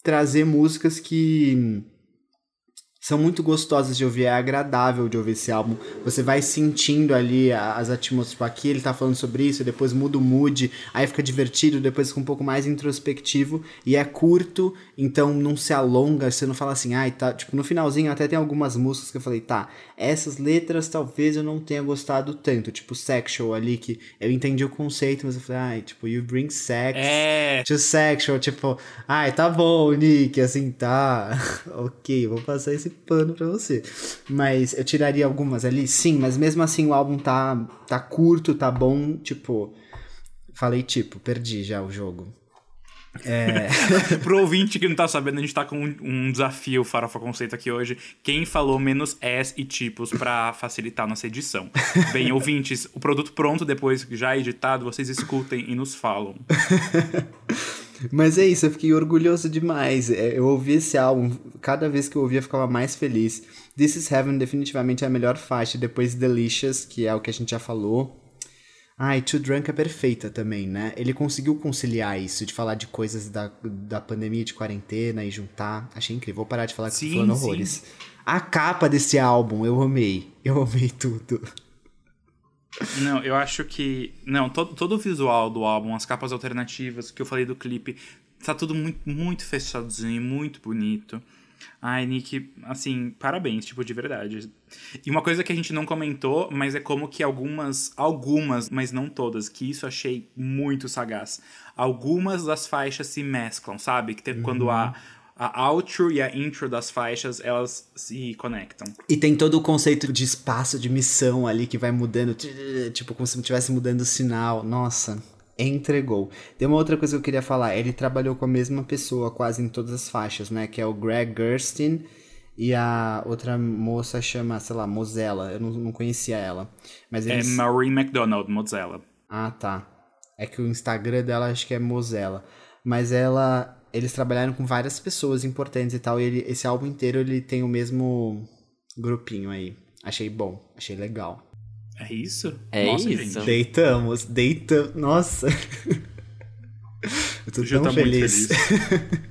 trazer músicas que são muito gostosas de ouvir, é agradável de ouvir esse álbum. Você vai sentindo ali as atmosferas. Tipo, aqui ele tá falando sobre isso, depois muda o mood, aí fica divertido, depois fica um pouco mais introspectivo e é curto, então não se alonga, você não fala assim, ai, tá. Tipo, no finalzinho até tem algumas músicas que eu falei, tá, essas letras talvez eu não tenha gostado tanto, tipo Sexual ali, que eu entendi o conceito, mas eu falei, ai, tipo, you bring sex É, to sexual, tipo, ai, tá bom, Nick, assim, tá, ok, vou passar esse pano pra você. Mas eu tiraria algumas ali, sim, mas mesmo assim o álbum tá, tá curto, tá bom, tipo, falei tipo, perdi já o jogo. pro ouvinte que não tá sabendo, a gente tá com um, um desafio Farofa Conceito aqui hoje. Quem falou menos S e tipos pra facilitar nossa edição. Bem, ouvintes, o produto pronto, depois já editado, vocês escutem e nos falam. Mas é isso, eu fiquei orgulhoso demais. É, eu ouvi esse álbum, cada vez que eu ouvia eu ficava mais feliz. This is Heaven definitivamente é a melhor faixa, depois Delicious, que é o que a gente já falou. Ai, Too Drunk é perfeita também, né? Ele conseguiu conciliar isso, de falar de coisas da, da pandemia, de quarentena e juntar. Achei incrível. Vou parar de falar que sim, tô falando horrores. Sim. A capa desse álbum, eu amei. Eu amei tudo. Não, eu acho que. Não, todo, todo o visual do álbum, as capas alternativas, que eu falei do clipe, tá tudo muito, muito fechadinho, muito bonito. Ai, Nick, assim, parabéns, tipo, de verdade. E uma coisa que a gente não comentou, mas é como que algumas, algumas, mas não todas, que isso achei muito sagaz. Algumas das faixas se mesclam, sabe? Que tem, uhum. quando a, a outro e a intro das faixas, elas se conectam. E tem todo o conceito de espaço, de missão ali que vai mudando, tipo, como se estivesse mudando o sinal. Nossa, entregou. Tem uma outra coisa que eu queria falar. Ele trabalhou com a mesma pessoa quase em todas as faixas, né? Que é o Greg Gerstein e a outra moça chama, sei lá, Mozella. Eu não, não conhecia ela. Mas é eles... É Marie McDonald, Mozella. Ah, tá. É que o Instagram dela acho que é Mozella. Mas ela... Eles trabalharam com várias pessoas importantes e tal. E ele, esse álbum inteiro ele tem o mesmo grupinho aí. Achei bom, achei legal. É isso? É Nossa, isso. Gente. Deitamos, deitamos. Nossa. Eu tô tão feliz. feliz.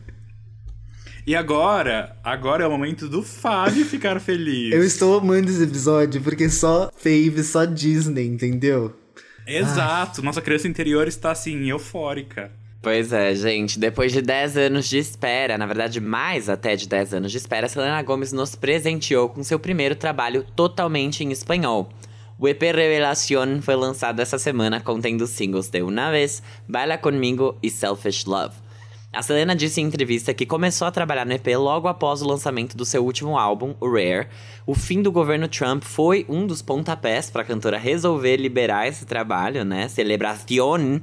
E agora, agora é o momento do Fábio ficar feliz. Eu estou amando esse episódio porque só Fave, só Disney, entendeu? Exato, Ai. nossa criança interior está assim, eufórica. Pois é, gente. Depois de 10 anos de espera, na verdade, mais até de 10 anos de espera, Selena Gomes nos presenteou com seu primeiro trabalho totalmente em espanhol. O EP Revelación foi lançado essa semana contendo os singles de Una Vez, Baila Comigo e Selfish Love. A Selena disse em entrevista que começou a trabalhar no EP logo após o lançamento do seu último álbum, o Rare. O fim do governo Trump foi um dos pontapés para a cantora resolver liberar esse trabalho, né? Celebración.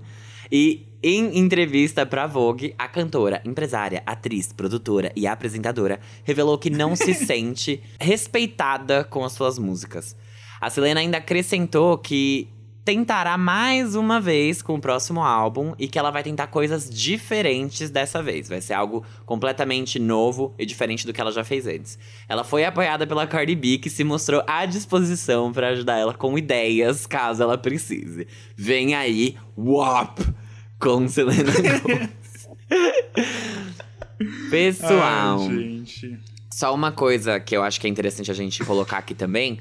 E em entrevista para Vogue, a cantora, empresária, atriz, produtora e apresentadora revelou que não se sente respeitada com as suas músicas. A Selena ainda acrescentou que tentará mais uma vez com o próximo álbum e que ela vai tentar coisas diferentes dessa vez. Vai ser algo completamente novo e diferente do que ela já fez antes. Ela foi apoiada pela Cardi B, que se mostrou à disposição para ajudar ela com ideias caso ela precise. Vem aí, WAP com Selena Gomez. Pessoal, Ai, só uma coisa que eu acho que é interessante a gente colocar aqui também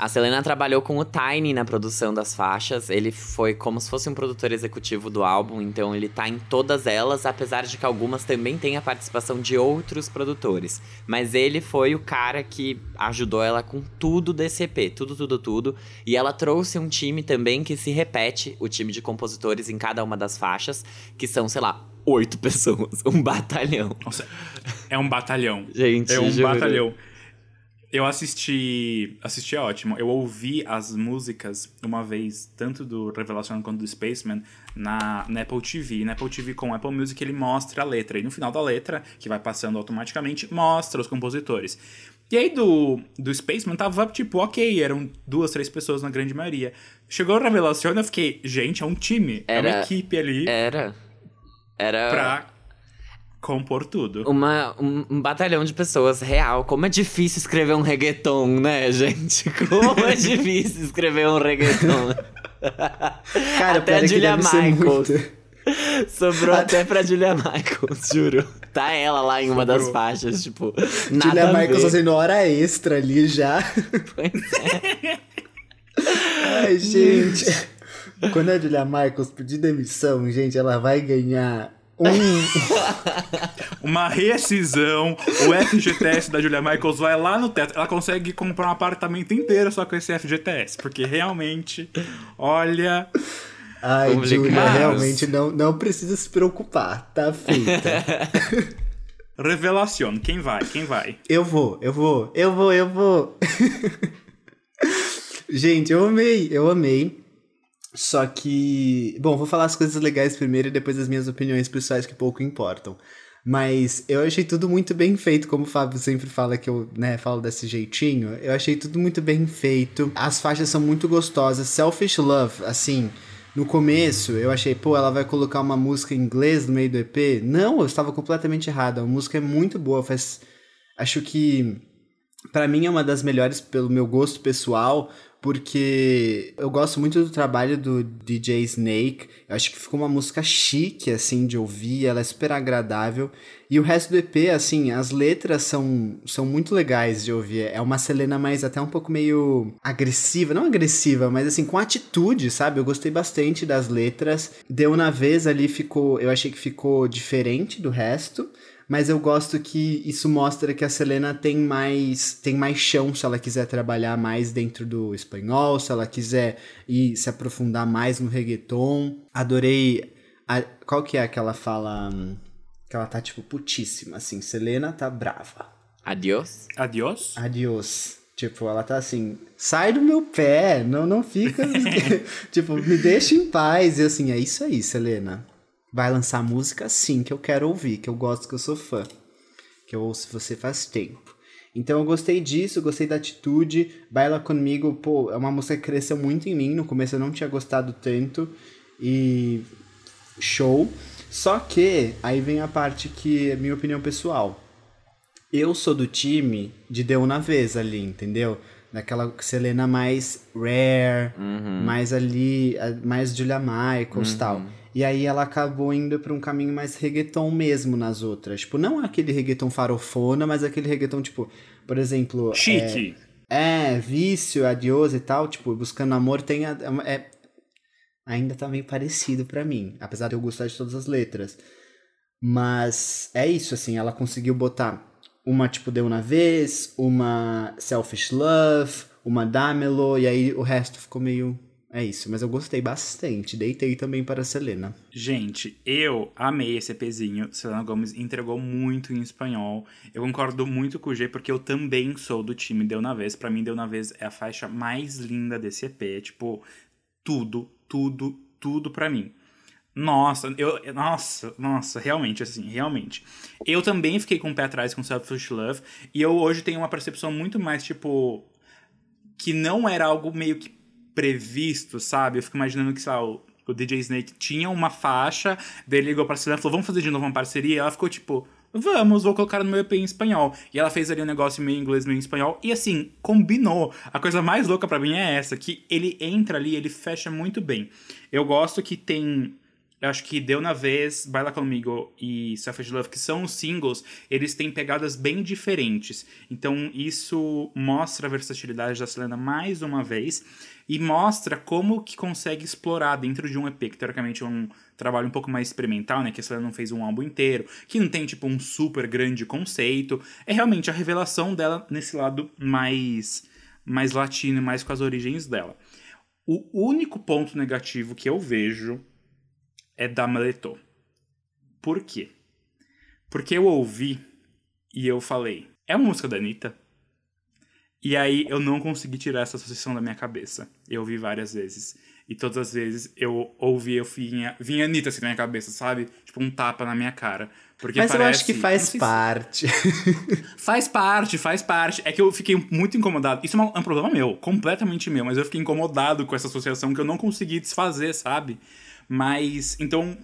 a Selena trabalhou com o Tiny na produção das faixas. Ele foi como se fosse um produtor executivo do álbum, então ele tá em todas elas, apesar de que algumas também têm a participação de outros produtores. Mas ele foi o cara que ajudou ela com tudo desse EP, tudo, tudo, tudo. E ela trouxe um time também que se repete, o time de compositores em cada uma das faixas, que são, sei lá, oito pessoas, um batalhão. Nossa, é um batalhão. Gente, é um juro. batalhão. Eu assisti. Assisti é ótimo. Eu ouvi as músicas uma vez, tanto do Revelação quanto do Spaceman, na, na Apple TV. Na Apple TV com Apple Music ele mostra a letra. E no final da letra, que vai passando automaticamente, mostra os compositores. E aí do, do Spaceman tava tipo, ok, eram duas, três pessoas na grande maioria. Chegou a Revelação eu fiquei, gente, é um time. Era, é uma equipe ali. Era. Era. Pra compor tudo. Uma, um, um, batalhão de pessoas real. Como é difícil escrever um reggaeton, né, gente? Como é difícil escrever um reggaeton. Cara, até a Julia Michaels. Sobrou até pra Julia Michaels, juro. Tá ela lá em uma Sobrou. das faixas, tipo. Nada Julia Michaels fazendo hora extra ali já. Pois é. Ai, gente. Quando a Julia Michaels pedir demissão, gente, ela vai ganhar um... uma rescisão. O FGTS da Julia Michaels vai lá no teto. Ela consegue comprar um apartamento inteiro só com esse FGTS. Porque realmente, olha. Ai, Julia, realmente não, não precisa se preocupar. Tá feita. Revelação. Quem vai? Quem vai? Eu vou, eu vou, eu vou, eu vou. Gente, eu amei, eu amei. Só que. Bom, vou falar as coisas legais primeiro e depois as minhas opiniões pessoais que pouco importam. Mas eu achei tudo muito bem feito, como o Fábio sempre fala que eu, né, falo desse jeitinho. Eu achei tudo muito bem feito. As faixas são muito gostosas. Selfish Love, assim, no começo eu achei, pô, ela vai colocar uma música em inglês no meio do EP. Não, eu estava completamente errado. A música é muito boa, faz. Acho que. para mim é uma das melhores pelo meu gosto pessoal, porque eu gosto muito do trabalho do DJ Snake. Eu acho que ficou uma música chique, assim, de ouvir, ela é super agradável. E o resto do EP, assim, as letras são, são muito legais de ouvir. É uma Selena mais até um pouco meio agressiva, não agressiva, mas assim, com atitude, sabe? Eu gostei bastante das letras. Deu na vez ali, ficou. Eu achei que ficou diferente do resto mas eu gosto que isso mostra que a Selena tem mais tem mais chão se ela quiser trabalhar mais dentro do espanhol, se ela quiser ir se aprofundar mais no reggaeton. Adorei a, qual que é aquela fala que ela tá tipo putíssima assim, Selena tá brava. Adiós. Adiós? Adiós. Tipo, ela tá assim, sai do meu pé, não, não fica. tipo, me deixa em paz. E assim, é isso aí, Selena vai lançar música sim que eu quero ouvir, que eu gosto, que eu sou fã. Que eu ouço você faz tempo. Então eu gostei disso, gostei da atitude. Baila Comigo, pô, é uma música que cresceu muito em mim. No começo eu não tinha gostado tanto. E. Show. Só que aí vem a parte que é minha opinião pessoal. Eu sou do time de Deu na vez ali, entendeu? Daquela Selena mais rare, uhum. mais ali, mais Julia Michaels e uhum. tal. E aí ela acabou indo para um caminho mais reggaeton mesmo nas outras. Tipo, não aquele reggaeton farofona, mas aquele reggaeton, tipo, por exemplo. Chique. É, é vício, adiós e tal. Tipo, buscando amor tem. A, é, ainda tá meio parecido para mim. Apesar de eu gostar de todas as letras. Mas é isso, assim, ela conseguiu botar uma tipo Deu na Vez, uma Selfish Love, uma Damelo, e aí o resto ficou meio é isso, mas eu gostei bastante. Deitei também para a Selena. Gente, eu amei esse EPzinho. Selena Gomes entregou muito em espanhol. Eu concordo muito com o G, porque eu também sou do time Deu na Vez. Para mim, Deu na Vez é a faixa mais linda desse EP. Tipo, tudo, tudo, tudo para mim. Nossa, eu. Nossa, nossa, realmente, assim, realmente. Eu também fiquei com o pé atrás com Selfish Love. E eu hoje tenho uma percepção muito mais, tipo. Que não era algo meio que previsto, sabe? Eu fico imaginando que, sei lá, o, o DJ Snake tinha uma faixa, dele ligou pra Selena e falou, vamos fazer de novo uma parceria? E ela ficou tipo, vamos, vou colocar no meu EP em espanhol. E ela fez ali um negócio meio inglês, meio espanhol. E assim, combinou. A coisa mais louca para mim é essa, que ele entra ali, ele fecha muito bem. Eu gosto que tem eu acho que Deu na Vez, Baila Comigo e Selfish Love, que são os singles, eles têm pegadas bem diferentes. Então isso mostra a versatilidade da Selena mais uma vez e mostra como que consegue explorar dentro de um EP, que teoricamente é um trabalho um pouco mais experimental, né? Que a Selena não fez um álbum inteiro, que não tem tipo um super grande conceito. É realmente a revelação dela nesse lado mais, mais latino, mais com as origens dela. O único ponto negativo que eu vejo é da Maletô. Por quê? Porque eu ouvi e eu falei, é uma música da Anitta? E aí eu não consegui tirar essa associação da minha cabeça. Eu ouvi várias vezes. E todas as vezes eu ouvi, eu vinha, vinha Anitta assim na minha cabeça, sabe? Tipo um tapa na minha cara. Porque Mas parece, eu acho que faz parte. Se... faz parte, faz parte. É que eu fiquei muito incomodado. Isso é um, é um problema meu, completamente meu. Mas eu fiquei incomodado com essa associação que eu não consegui desfazer, sabe? Mas, então,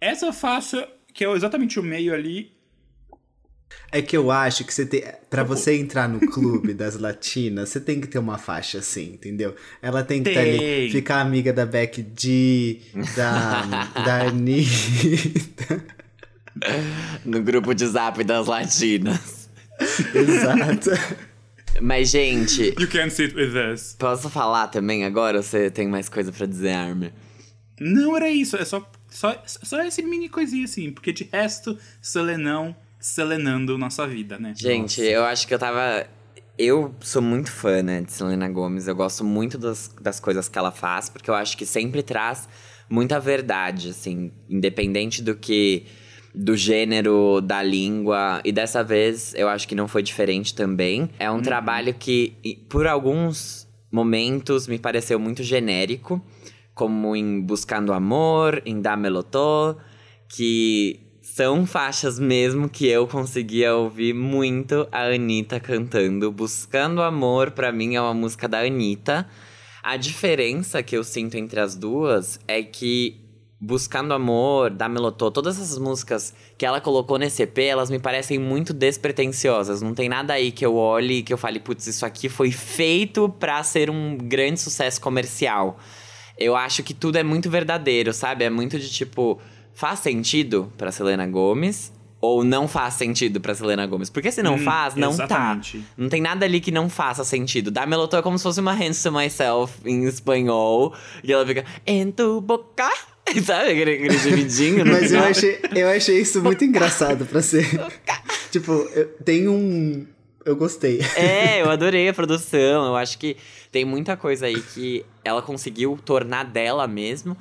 essa faixa, que é exatamente o meio ali. É que eu acho que você tem. Pra você entrar no clube das latinas, você tem que ter uma faixa assim, entendeu? Ela tem que tem. ali, ficar amiga da Beck D, da, da Anitta. No grupo de zap das latinas. Exato. Mas, gente. You can sit with us. Posso falar também agora ou você tem mais coisa para dizer, Armin? Não era isso, é só, só, só esse mini coisinha assim, porque de resto, Selenão, selenando nossa vida, né? Gente, nossa. eu acho que eu tava. Eu sou muito fã, né, de Selena Gomes. Eu gosto muito das, das coisas que ela faz, porque eu acho que sempre traz muita verdade, assim, independente do que. do gênero, da língua. E dessa vez eu acho que não foi diferente também. É um uhum. trabalho que, por alguns momentos, me pareceu muito genérico como em Buscando Amor, em Da Melotó, que são faixas mesmo que eu conseguia ouvir muito a Anitta cantando. Buscando Amor, para mim, é uma música da Anitta. A diferença que eu sinto entre as duas é que Buscando Amor, da Melotô, todas essas músicas que ela colocou nesse EP, elas me parecem muito despretensiosas. Não tem nada aí que eu olhe e que eu fale, putz, isso aqui foi feito pra ser um grande sucesso comercial. Eu acho que tudo é muito verdadeiro, sabe? É muito de tipo, faz sentido pra Selena Gomes ou não faz sentido pra Selena Gomes? Porque se não Hum, faz, não exatamente. tá. Não tem nada ali que não faça sentido. Da Melotô é como se fosse uma Hands to Myself em espanhol. E ela fica, em tu boca. Sabe aquele, aquele gemidinho? no Mas eu achei, eu achei isso muito engraçado pra ser. tipo, eu, tem um. Eu gostei. É, eu adorei a produção. Eu acho que tem muita coisa aí que ela conseguiu tornar dela mesmo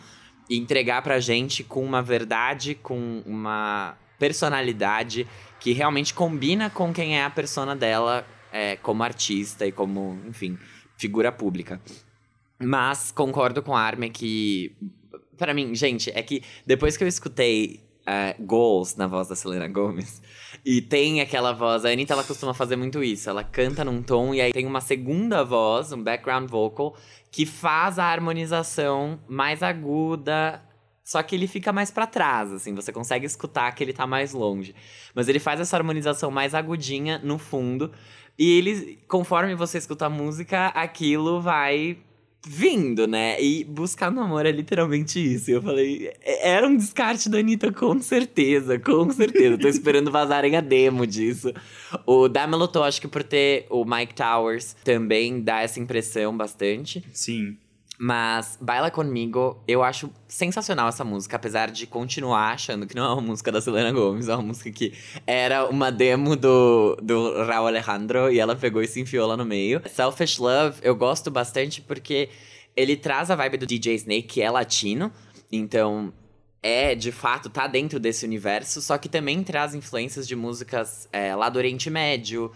e entregar pra gente com uma verdade, com uma personalidade que realmente combina com quem é a persona dela é, como artista e como, enfim, figura pública. Mas concordo com a Armin que. Pra mim, gente, é que depois que eu escutei é, Goals na voz da Selena Gomez, e tem aquela voz, a Anitta ela costuma fazer muito isso. Ela canta num tom e aí tem uma segunda voz, um background vocal, que faz a harmonização mais aguda. Só que ele fica mais pra trás, assim, você consegue escutar que ele tá mais longe. Mas ele faz essa harmonização mais agudinha no fundo. E ele, conforme você escuta a música, aquilo vai vindo, né? E buscar no amor é literalmente isso. Eu falei, "É- era um descarte da Anitta, com certeza, com certeza. Tô esperando vazarem a demo disso. O da Melotô, acho que por ter o Mike Towers, também dá essa impressão bastante. Sim. Mas Baila Comigo, eu acho sensacional essa música, apesar de continuar achando que não é uma música da Selena Gomez, é uma música que era uma demo do, do Raul Alejandro e ela pegou e se enfiou lá no meio. Selfish Love, eu gosto bastante porque ele traz a vibe do DJ Snake, que é latino, então é, de fato, tá dentro desse universo, só que também traz influências de músicas é, lá do Oriente Médio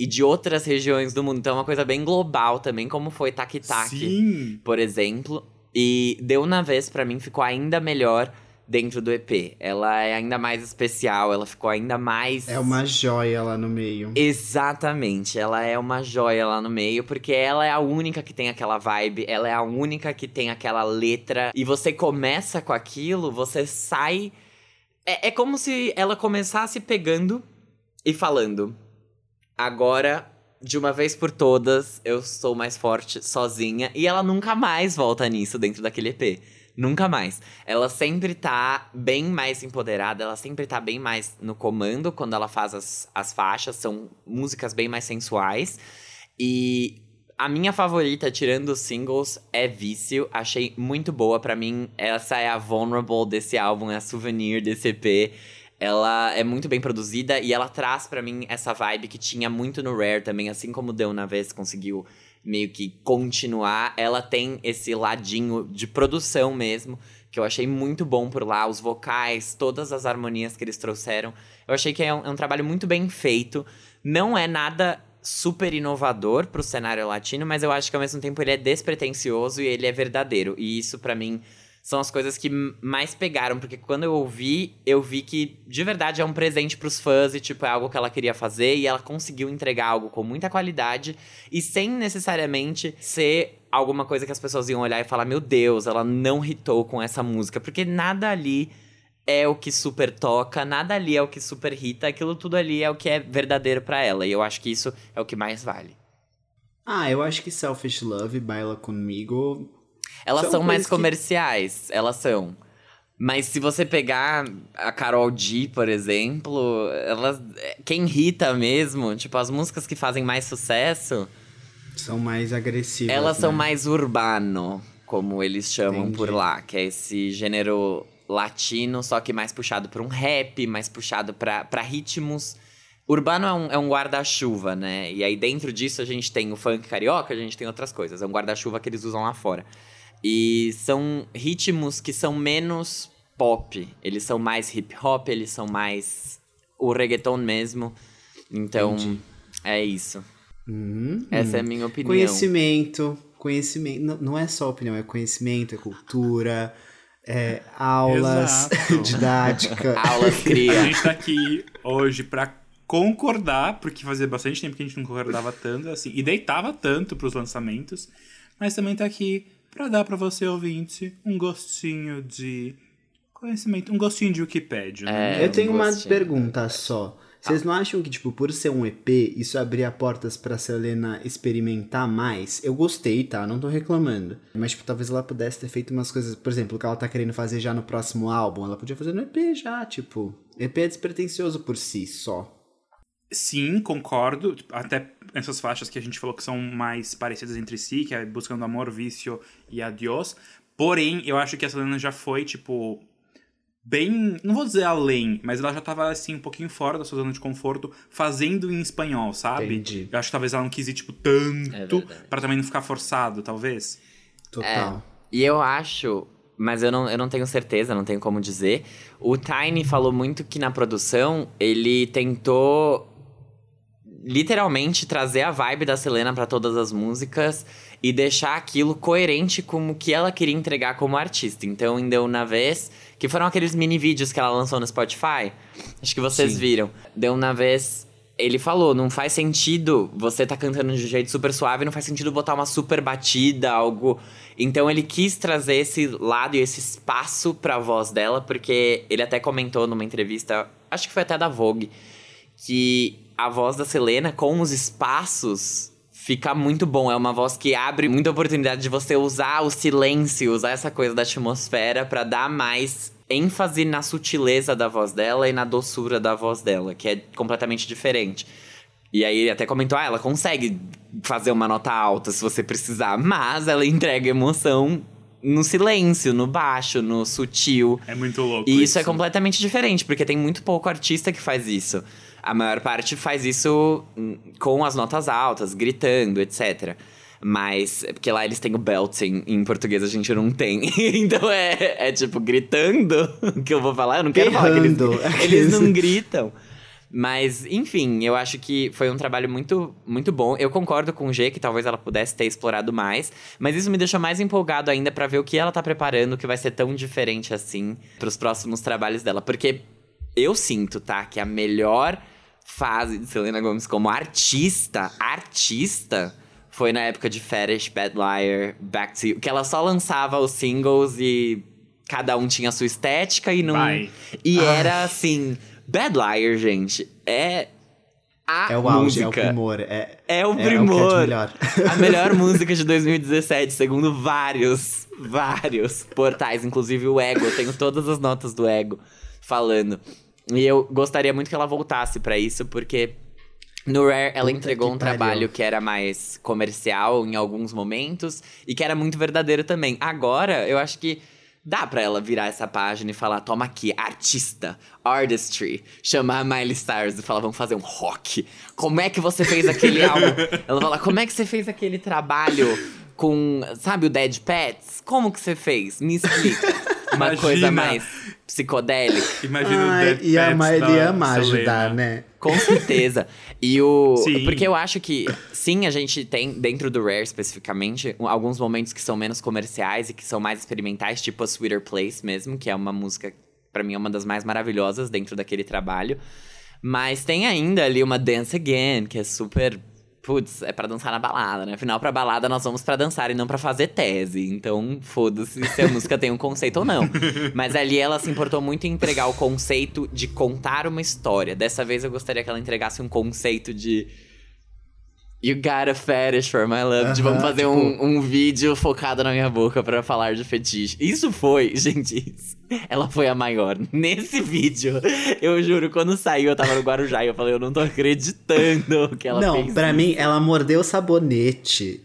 e de outras regiões do mundo. Então é uma coisa bem global também, como foi Taki Taki por exemplo. E Deu na Vez, pra mim, ficou ainda melhor dentro do EP. Ela é ainda mais especial, ela ficou ainda mais. É uma joia lá no meio. Exatamente, ela é uma joia lá no meio, porque ela é a única que tem aquela vibe, ela é a única que tem aquela letra. E você começa com aquilo, você sai. É, é como se ela começasse pegando e falando. Agora, de uma vez por todas, eu sou mais forte sozinha. E ela nunca mais volta nisso dentro daquele EP. Nunca mais. Ela sempre tá bem mais empoderada, ela sempre tá bem mais no comando quando ela faz as, as faixas. São músicas bem mais sensuais. E a minha favorita, tirando os singles, é Vício. Achei muito boa. Pra mim, essa é a Vulnerable desse álbum, é a souvenir desse EP. Ela é muito bem produzida e ela traz pra mim essa vibe que tinha muito no Rare também, assim como Deu na vez conseguiu meio que continuar. Ela tem esse ladinho de produção mesmo, que eu achei muito bom por lá, os vocais, todas as harmonias que eles trouxeram. Eu achei que é um, é um trabalho muito bem feito. Não é nada super inovador pro cenário latino, mas eu acho que ao mesmo tempo ele é despretensioso e ele é verdadeiro. E isso pra mim são as coisas que mais pegaram, porque quando eu ouvi, eu vi que de verdade é um presente pros fãs e tipo é algo que ela queria fazer e ela conseguiu entregar algo com muita qualidade e sem necessariamente ser alguma coisa que as pessoas iam olhar e falar: "Meu Deus, ela não hitou com essa música", porque nada ali é o que super toca, nada ali é o que super hita, aquilo tudo ali é o que é verdadeiro pra ela. E eu acho que isso é o que mais vale. Ah, eu acho que Selfish Love Baila Comigo. Elas São são, mais coisas que- comerciais, elas são. Mas se você pegar a Carol D, por exemplo, elas. Quem irrita mesmo, tipo, as músicas que fazem mais sucesso, São mais agressivas. elas são né? mais urbano, como eles chamam Entendi. por lá, que é esse gênero latino, só que mais puxado pra um rap, mais puxado pra ritmos. Urbano é um, é um guarda-chuva, né? E aí dentro disso a gente tem o funk carioca, a gente tem outras coisas. É um guarda-chuva que eles usam lá fora. E são ritmos que são menos pop. Eles são mais hip hop, eles são mais o reggaeton mesmo. Então, Entendi. é isso. Uhum, Essa é a uhum. minha opinião. Conhecimento. Conhecimento. Não, não é só opinião, é conhecimento, é cultura, é aulas, Exato. didática. Aulas A cria. gente tá aqui hoje pra concordar, porque fazia bastante tempo que a gente não concordava tanto, assim, e deitava tanto pros lançamentos. mas também tá aqui pra dar pra você, ouvinte, um gostinho de conhecimento, um gostinho de Wikipédia. né? É, Eu tenho um uma pergunta só. Vocês não acham que, tipo, por ser um EP, isso abria portas pra Selena experimentar mais? Eu gostei, tá? Não tô reclamando. Mas, tipo, talvez ela pudesse ter feito umas coisas, por exemplo, o que ela tá querendo fazer já no próximo álbum. Ela podia fazer no EP já, tipo. EP é despretensioso por si só. Sim, concordo. Até essas faixas que a gente falou que são mais parecidas entre si, que é Buscando Amor, Vício e Adiós. Porém, eu acho que a Selena já foi, tipo, bem. Não vou dizer além, mas ela já tava, assim, um pouquinho fora da sua zona de conforto, fazendo em espanhol, sabe? Entendi. Eu acho que talvez ela não quis ir, tipo, É tanto, verdade. pra também não ficar forçado, talvez. Total. E eu acho, mas eu não, eu não tenho certeza, não tenho como dizer. O Tiny falou muito que na produção ele tentou literalmente trazer a vibe da Selena pra todas as músicas e deixar aquilo coerente com o que ela queria entregar como artista. Então, em Deu na Vez, que foram aqueles mini vídeos que ela lançou no Spotify, acho que vocês Sim. viram. Deu na Vez, ele falou, não faz sentido você tá cantando de um jeito super suave, não faz sentido botar uma super batida, algo. Então ele quis trazer esse lado e esse espaço pra voz dela, porque ele até comentou numa entrevista, acho que foi até da Vogue, que a voz da Selena com os espaços fica muito bom. É uma voz que abre muita oportunidade de você usar o silêncio, usar essa coisa da atmosfera pra dar mais ênfase na sutileza da voz dela e na doçura da voz dela, que é completamente diferente. E aí ele até comentou, ah, ela consegue fazer uma nota alta se você precisar, mas ela entrega emoção no silêncio, no baixo, no sutil. É muito louco. E isso é completamente diferente, porque tem muito pouco artista que faz isso. A maior parte faz isso hum, com as notas altas, gritando, etc. Mas, é porque lá eles têm o belting, em português a gente não tem. então é, é tipo, gritando, que eu vou falar, eu não quero falar que eles, Berrando. eles não gritam. Mas, enfim, eu acho que foi um trabalho muito, muito bom. Eu concordo com o G que talvez ela pudesse ter explorado mais, mas isso me deixou mais empolgado ainda pra ver o que ela tá preparando, que vai ser tão diferente assim pros próximos trabalhos dela. Porque eu sinto, tá, que a melhor fase de Selena Gomez como artista, artista, foi na época de Fetish, Bad Liar, Back to You, que ela só lançava os singles e cada um tinha a sua estética e não. Vai. E era assim. Bad Liar, gente, é. A É o auge, é o música. primor. É, É o é- é o que é de primor. melhor. A melhor música de 2017, segundo vários, vários portais, inclusive o Ego. Eu tenho todas as notas do Ego falando. E eu gostaria muito que ela voltasse pra isso, porque no Rare ela Puta entregou um pariu. trabalho que era mais comercial em alguns momentos e que era muito verdadeiro também. Agora, eu acho que dá pra ela virar essa página e falar: toma aqui, artista, artistry, chamar a Miley Cyrus e falar: vamos fazer um rock. Como é que você fez aquele álbum? Ela fala: como é que você fez aquele trabalho com, sabe, o Dead Pets? Como que você fez? Me explica. Uma Imagina. coisa mais psicodélica. Imagina o Ai, Dead e a Pets Miley da ama Selena. ajudar, né? Com certeza. E o. Sim. Porque eu acho que, sim, a gente tem, dentro do Rare especificamente, alguns momentos que são menos comerciais e que são mais experimentais, tipo a Sweeter Place mesmo, que é uma música, pra mim, é uma das mais maravilhosas dentro daquele trabalho. Mas tem ainda ali uma Dance Again, que é super. Putz, é pra dançar na balada, né? Afinal, pra balada nós vamos pra dançar e não pra fazer tese. Então, foda-se se a música tem um conceito ou não. Mas ali ela se importou muito em entregar o conceito de contar uma história. Dessa vez eu gostaria que ela entregasse um conceito de. You got a fetish for my love. de Aham, vamos fazer tipo- um, um vídeo focado na minha boca pra falar de fetiche. Isso foi, gente. Isso. Ela foi a maior. Nesse vídeo, eu juro, quando saiu, eu tava no Guarujá e eu falei, eu não tô acreditando que ela não, fez pra isso. mim, ela mordeu o sabonete.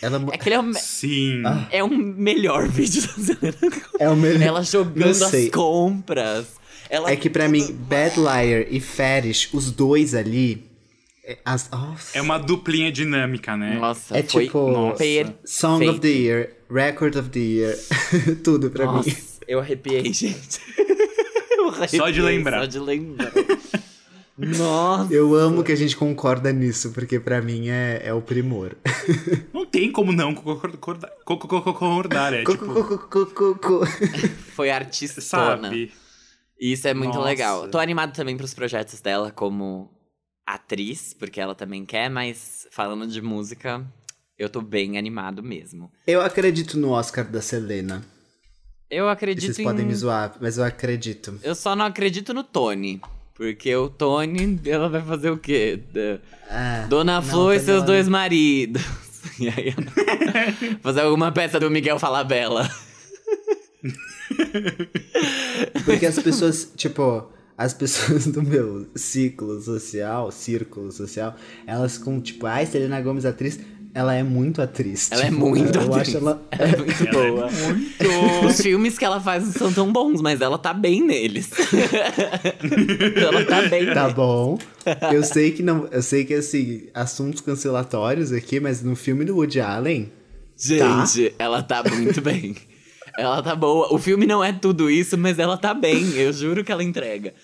Ela Aquele é o, Sim. Ah. é o melhor vídeo da Selena é o melhor. Ela jogando Não as compras. Ela É que pra mim, Bad Liar e Fetish, os dois ali. É- As. É uma duplinha dinâmica, né? Nossa, É foi tipo- Nossa. Song of the Year, Record of the Year, tudo pra Nossa, mim. eu arrepiei, gente. Eu arrepiei, Só de lembrar. Só de lembrar. Nossa. Eu amo que a gente concorda nisso, porque pra mim é, é o primor. Não tem como não concordar. co- co- co- concordar é tipo. Foi artista. sabe? E isso é muito Nossa. legal. Tô animado também pros projetos dela como atriz, porque ela também quer, mas falando de música, Eu tô bem animado mesmo. Eu acredito no Oscar da Selena. Eu acredito Vocês em... podem me zoar, mas eu acredito. Eu só não acredito no Tony. Porque o Tony, ela vai fazer o quê? Ah, Dona não, Flor e seus dois maridos. E aí, fazer alguma peça do Miguel Falabella. Porque as pessoas, tipo, as pessoas do meu ciclo social, círculo social, elas com, tipo, ai, Selena Gomes atriz, ela é muito atriz. Ela é tipo, muito eu atriz. acho ela. Ela é muito boa. Muito. Os filmes que ela faz não são tão bons, mas ela tá bem neles. ela tá bem Tá neles. bom. Eu sei que não. Eu sei que assim, assuntos cancelatórios aqui, mas no filme do Woody Allen. Gente, ela tá muito bem. Ela tá boa. O filme não é tudo isso, mas ela tá bem. Eu juro que ela entrega.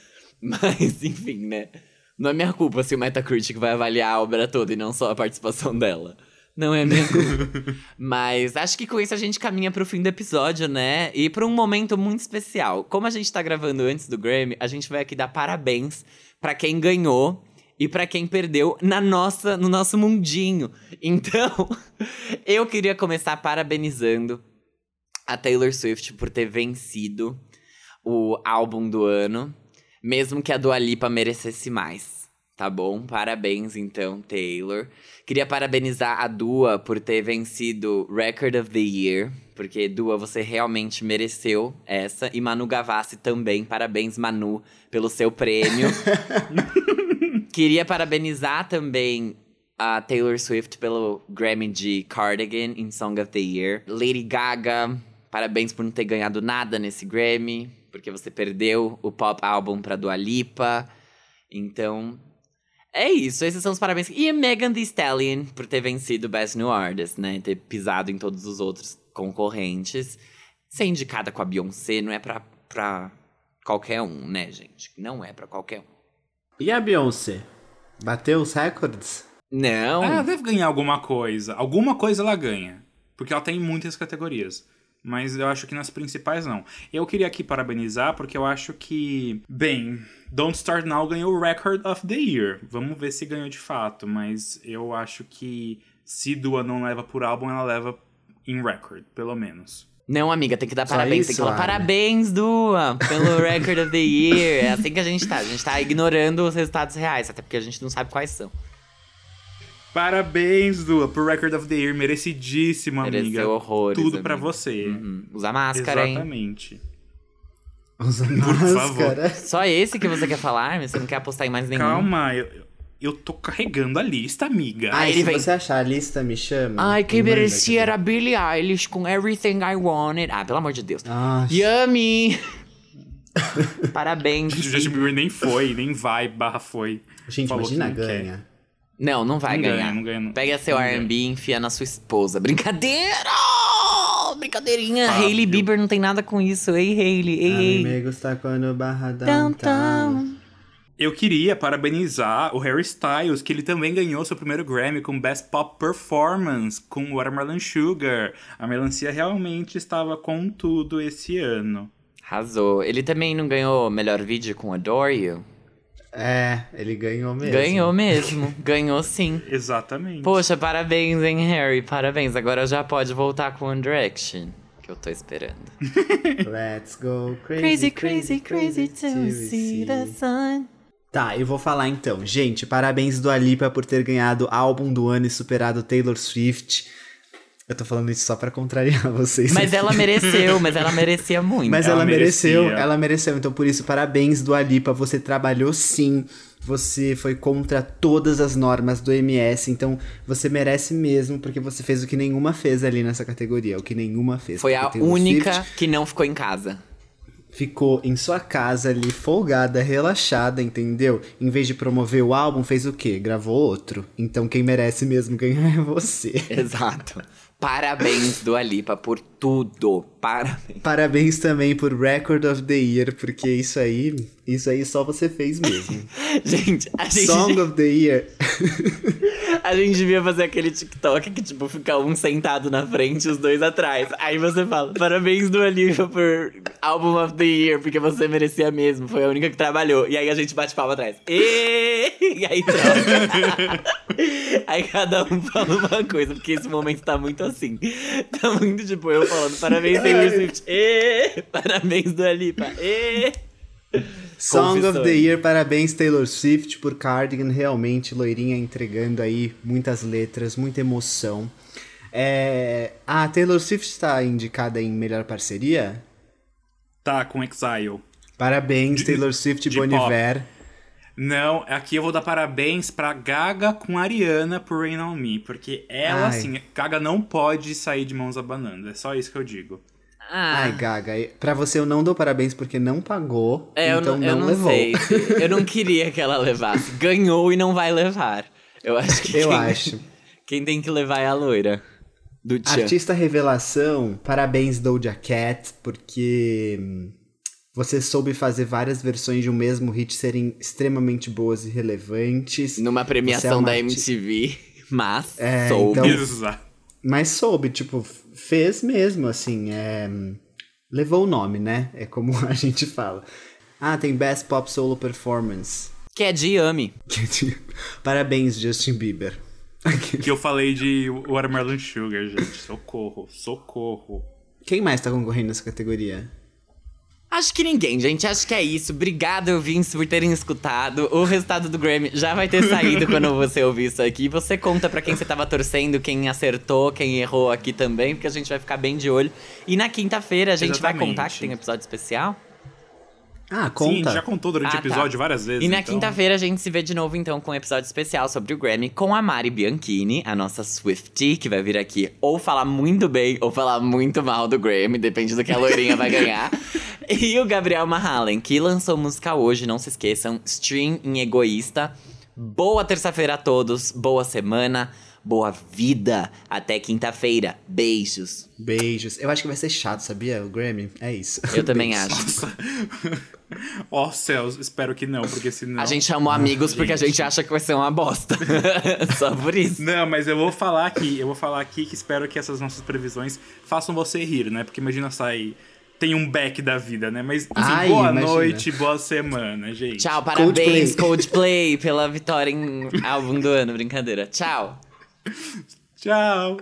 Mas, enfim, né? Não é minha culpa se o Metacritic vai avaliar a obra toda e não só a participação dela. Não é minha culpa. Mas acho que com isso a gente caminha pro fim do episódio, né? E pra um momento muito especial. Como a gente tá gravando antes do Grammy, a gente vai aqui dar parabéns pra quem ganhou e pra quem perdeu na nossa, no nosso mundinho. Então, eu queria começar parabenizando a Taylor Swift por ter vencido o álbum do ano, mesmo que a Dua Lipa merecesse mais. Tá bom? Parabéns então, Taylor. Queria parabenizar a Dua por ter vencido Record of the Year, porque Dua, você realmente mereceu essa. E Manu Gavassi também. Parabéns, Manu, pelo seu prêmio. Queria parabenizar também a Taylor Swift pelo Grammy de Cardigan em Song of the Year. Lady Gaga, parabéns por não ter ganhado nada nesse Grammy, porque você perdeu o pop album pra Dua Lipa. Então, é isso, esses são os parabéns. E a Megan Thee Stallion por ter vencido Best New Artist, né? Ter pisado em todos os outros concorrentes. Ser indicada com a Beyoncé não é pra, pra qualquer um, né, gente? Não é pra qualquer um. E a Beyoncé? Bateu os recordes? Não. Ah, ela deve ganhar alguma coisa. Alguma coisa ela ganha. Porque ela tem muitas categorias. Mas eu acho que nas principais não. Eu queria aqui parabenizar porque eu acho que. Bem, Don't Start Now ganhou o Record of the Year. Vamos ver se ganhou de fato. Mas eu acho que se Dua não leva por álbum, ela leva em record, pelo menos. Não, amiga, tem que dar Só parabéns. tem isso, que falar Ana? parabéns, Dua, pelo Record of the Year. É assim que a gente tá. A gente tá ignorando os resultados reais, até porque a gente não sabe quais são. Parabéns, Dua, pro Record of the Year. Merecidíssimo, amiga. Mereceu horrores. Tudo pra amiga. você. Uhum. Usa máscara, hein? Exatamente. Usa favor. máscara. Só esse que você quer falar? Você não quer apostar em mais nenhum? Calma, eu, eu tô carregando a lista, amiga. Ele se vem- você achar a lista, me chama. Ai, quem Me merecia era a Billie Eilish com Everything I Wanted. Ah, pelo amor de Deus. Ah, Yummy! Parabéns. O Justin Bieber nem foi, nem vai, barra foi. gente, Falou que imagina não quer. Não, não vai Não ganhar. ganha, não ganha, não. Pega seu R&B e enfia na sua esposa. Brincadeira! Brincadeirinha. Fábio. Hailey Bieber não tem nada com isso. Ei, Hailey. Ei, ei. me gusta quando barra. Downtown. Eu queria parabenizar o Harry Styles, que ele também ganhou seu primeiro Grammy com Best Pop Performance com Watermelon Sugar. A melancia realmente estava com tudo esse ano. Arrasou. Ele também não ganhou melhor vídeo com Adore You? É, ele ganhou mesmo. Ganhou mesmo. ganhou sim. Exatamente. Poxa, parabéns, hein, Harry? Parabéns. Agora já pode voltar com One Direction. Que eu tô esperando. Let's go crazy, crazy, crazy, to see the sun. Tá, eu vou falar então. Gente, parabéns do Alipa por ter ganhado álbum do ano e superado Taylor Swift. Eu tô falando isso só pra contrariar vocês. Mas aqui. ela mereceu, mas ela merecia muito. Mas Ela ela, mereceu, merecia. ela mereceu. Então, por isso, parabéns do Alipa. Você trabalhou sim. Você foi contra todas as normas do MS. Então, você merece mesmo, porque você fez o que nenhuma fez ali nessa categoria. O que nenhuma fez. Foi a única Swift que não ficou em casa. ficou em sua casa ali, folgada, relaxada, entendeu? Em vez de promover o álbum, fez o quê? Gravou outro. Então, quem merece mesmo ganhar é você. Exato. Parabéns, Dua Lipa, por tudo. Parabéns. Parabéns também por Record of the Year, porque isso aí, isso aí só você fez mesmo. Gente, a gente, Song of the Year. a gente devia fazer aquele TikTok que, tipo, fica um sentado na frente e os dois atrás. Aí você fala, parabéns, Dua Lipa, por Album of the Year, porque você merecia mesmo. Foi a única que trabalhou. E aí a gente bate palma atrás. E, e aí troca. Aí cada um fala uma coisa, porque esse momento tá muito assim. Tá muito tipo eu falando parabéns Taylor Swift. Ê! Parabéns do Alipa. Ê! Song of the Year, parabéns Taylor Swift por Cardigan, realmente loirinha entregando aí muitas letras, muita emoção. É... A Taylor Swift está indicada em melhor parceria? Tá, com Exile. Parabéns Taylor Swift e de Bon Iver. Não, aqui eu vou dar parabéns pra Gaga com Ariana por Rain On Me, porque ela, Ai. assim, Gaga não pode sair de mãos abanando, é só isso que eu digo. Ah, Ai, Gaga, pra você eu não dou parabéns porque não pagou, é, eu então não, eu não, não levou. sei. se- Eu não queria que ela levasse. Ganhou e não vai levar. Eu acho que Eu quem, acho. quem tem que levar é a loira. Do Tchan. Artista revelação, parabéns Doja Cat, porque hum, você soube fazer várias versões de um mesmo hit serem extremamente boas e relevantes. Numa é premiação uma da MTV. Mas, É, soube. então-. Mas soube, tipo, fez mesmo, assim, é... Levou o nome, né? É como a gente fala. Ah, tem Best Pop Solo Performance. Que é de Yami. Parabéns, Justin Bieber. Que eu falei de Watermelon Sugar, gente. Socorro, socorro. Quem mais tá concorrendo nessa categoria? Acho que ninguém, gente. Acho que é isso. Obrigado, ouvintes, por terem escutado. O resultado do Grammy já vai ter saído quando você ouvir isso aqui. Você conta pra quem você tava torcendo, quem acertou, quem errou aqui também, porque a gente vai ficar bem de olho. E na quinta-feira a gente vai Exatamente. contar que tem um episódio especial. Ah, Sim, conta. já contou durante Ah, o episódio tá. várias vezes. E na então- quinta-feira a gente se vê de novo, então, com um episódio especial sobre o Grammy com a Mari Bianchini, a nossa Swiftie, que vai vir aqui ou falar muito bem ou falar muito mal do Grammy, depende do que a loirinha vai ganhar. E o Gabriel Mahalen, que lançou música hoje, não se esqueçam, Stream em Egoísta. Boa terça-feira a todos, boa semana, boa vida. Até quinta-feira. Beijos. Beijos. Eu acho que vai ser chato, sabia? O Grammy. É isso. Eu também Beijos. acho. Ó céus, espero que não, porque senão... A gente chamou amigos porque a gente acha que vai ser uma bosta. Só por isso. Não, mas eu vou falar aqui, eu vou falar aqui que espero que essas nossas previsões façam você rir, né? Porque imagina sair... Tem um back da vida, né? Mas, enfim, Ai, boa imagina. noite, boa semana, gente. Tchau, parabéns, Coldplay. Coldplay, pela vitória em álbum do ano. Brincadeira. Tchau. Tchau.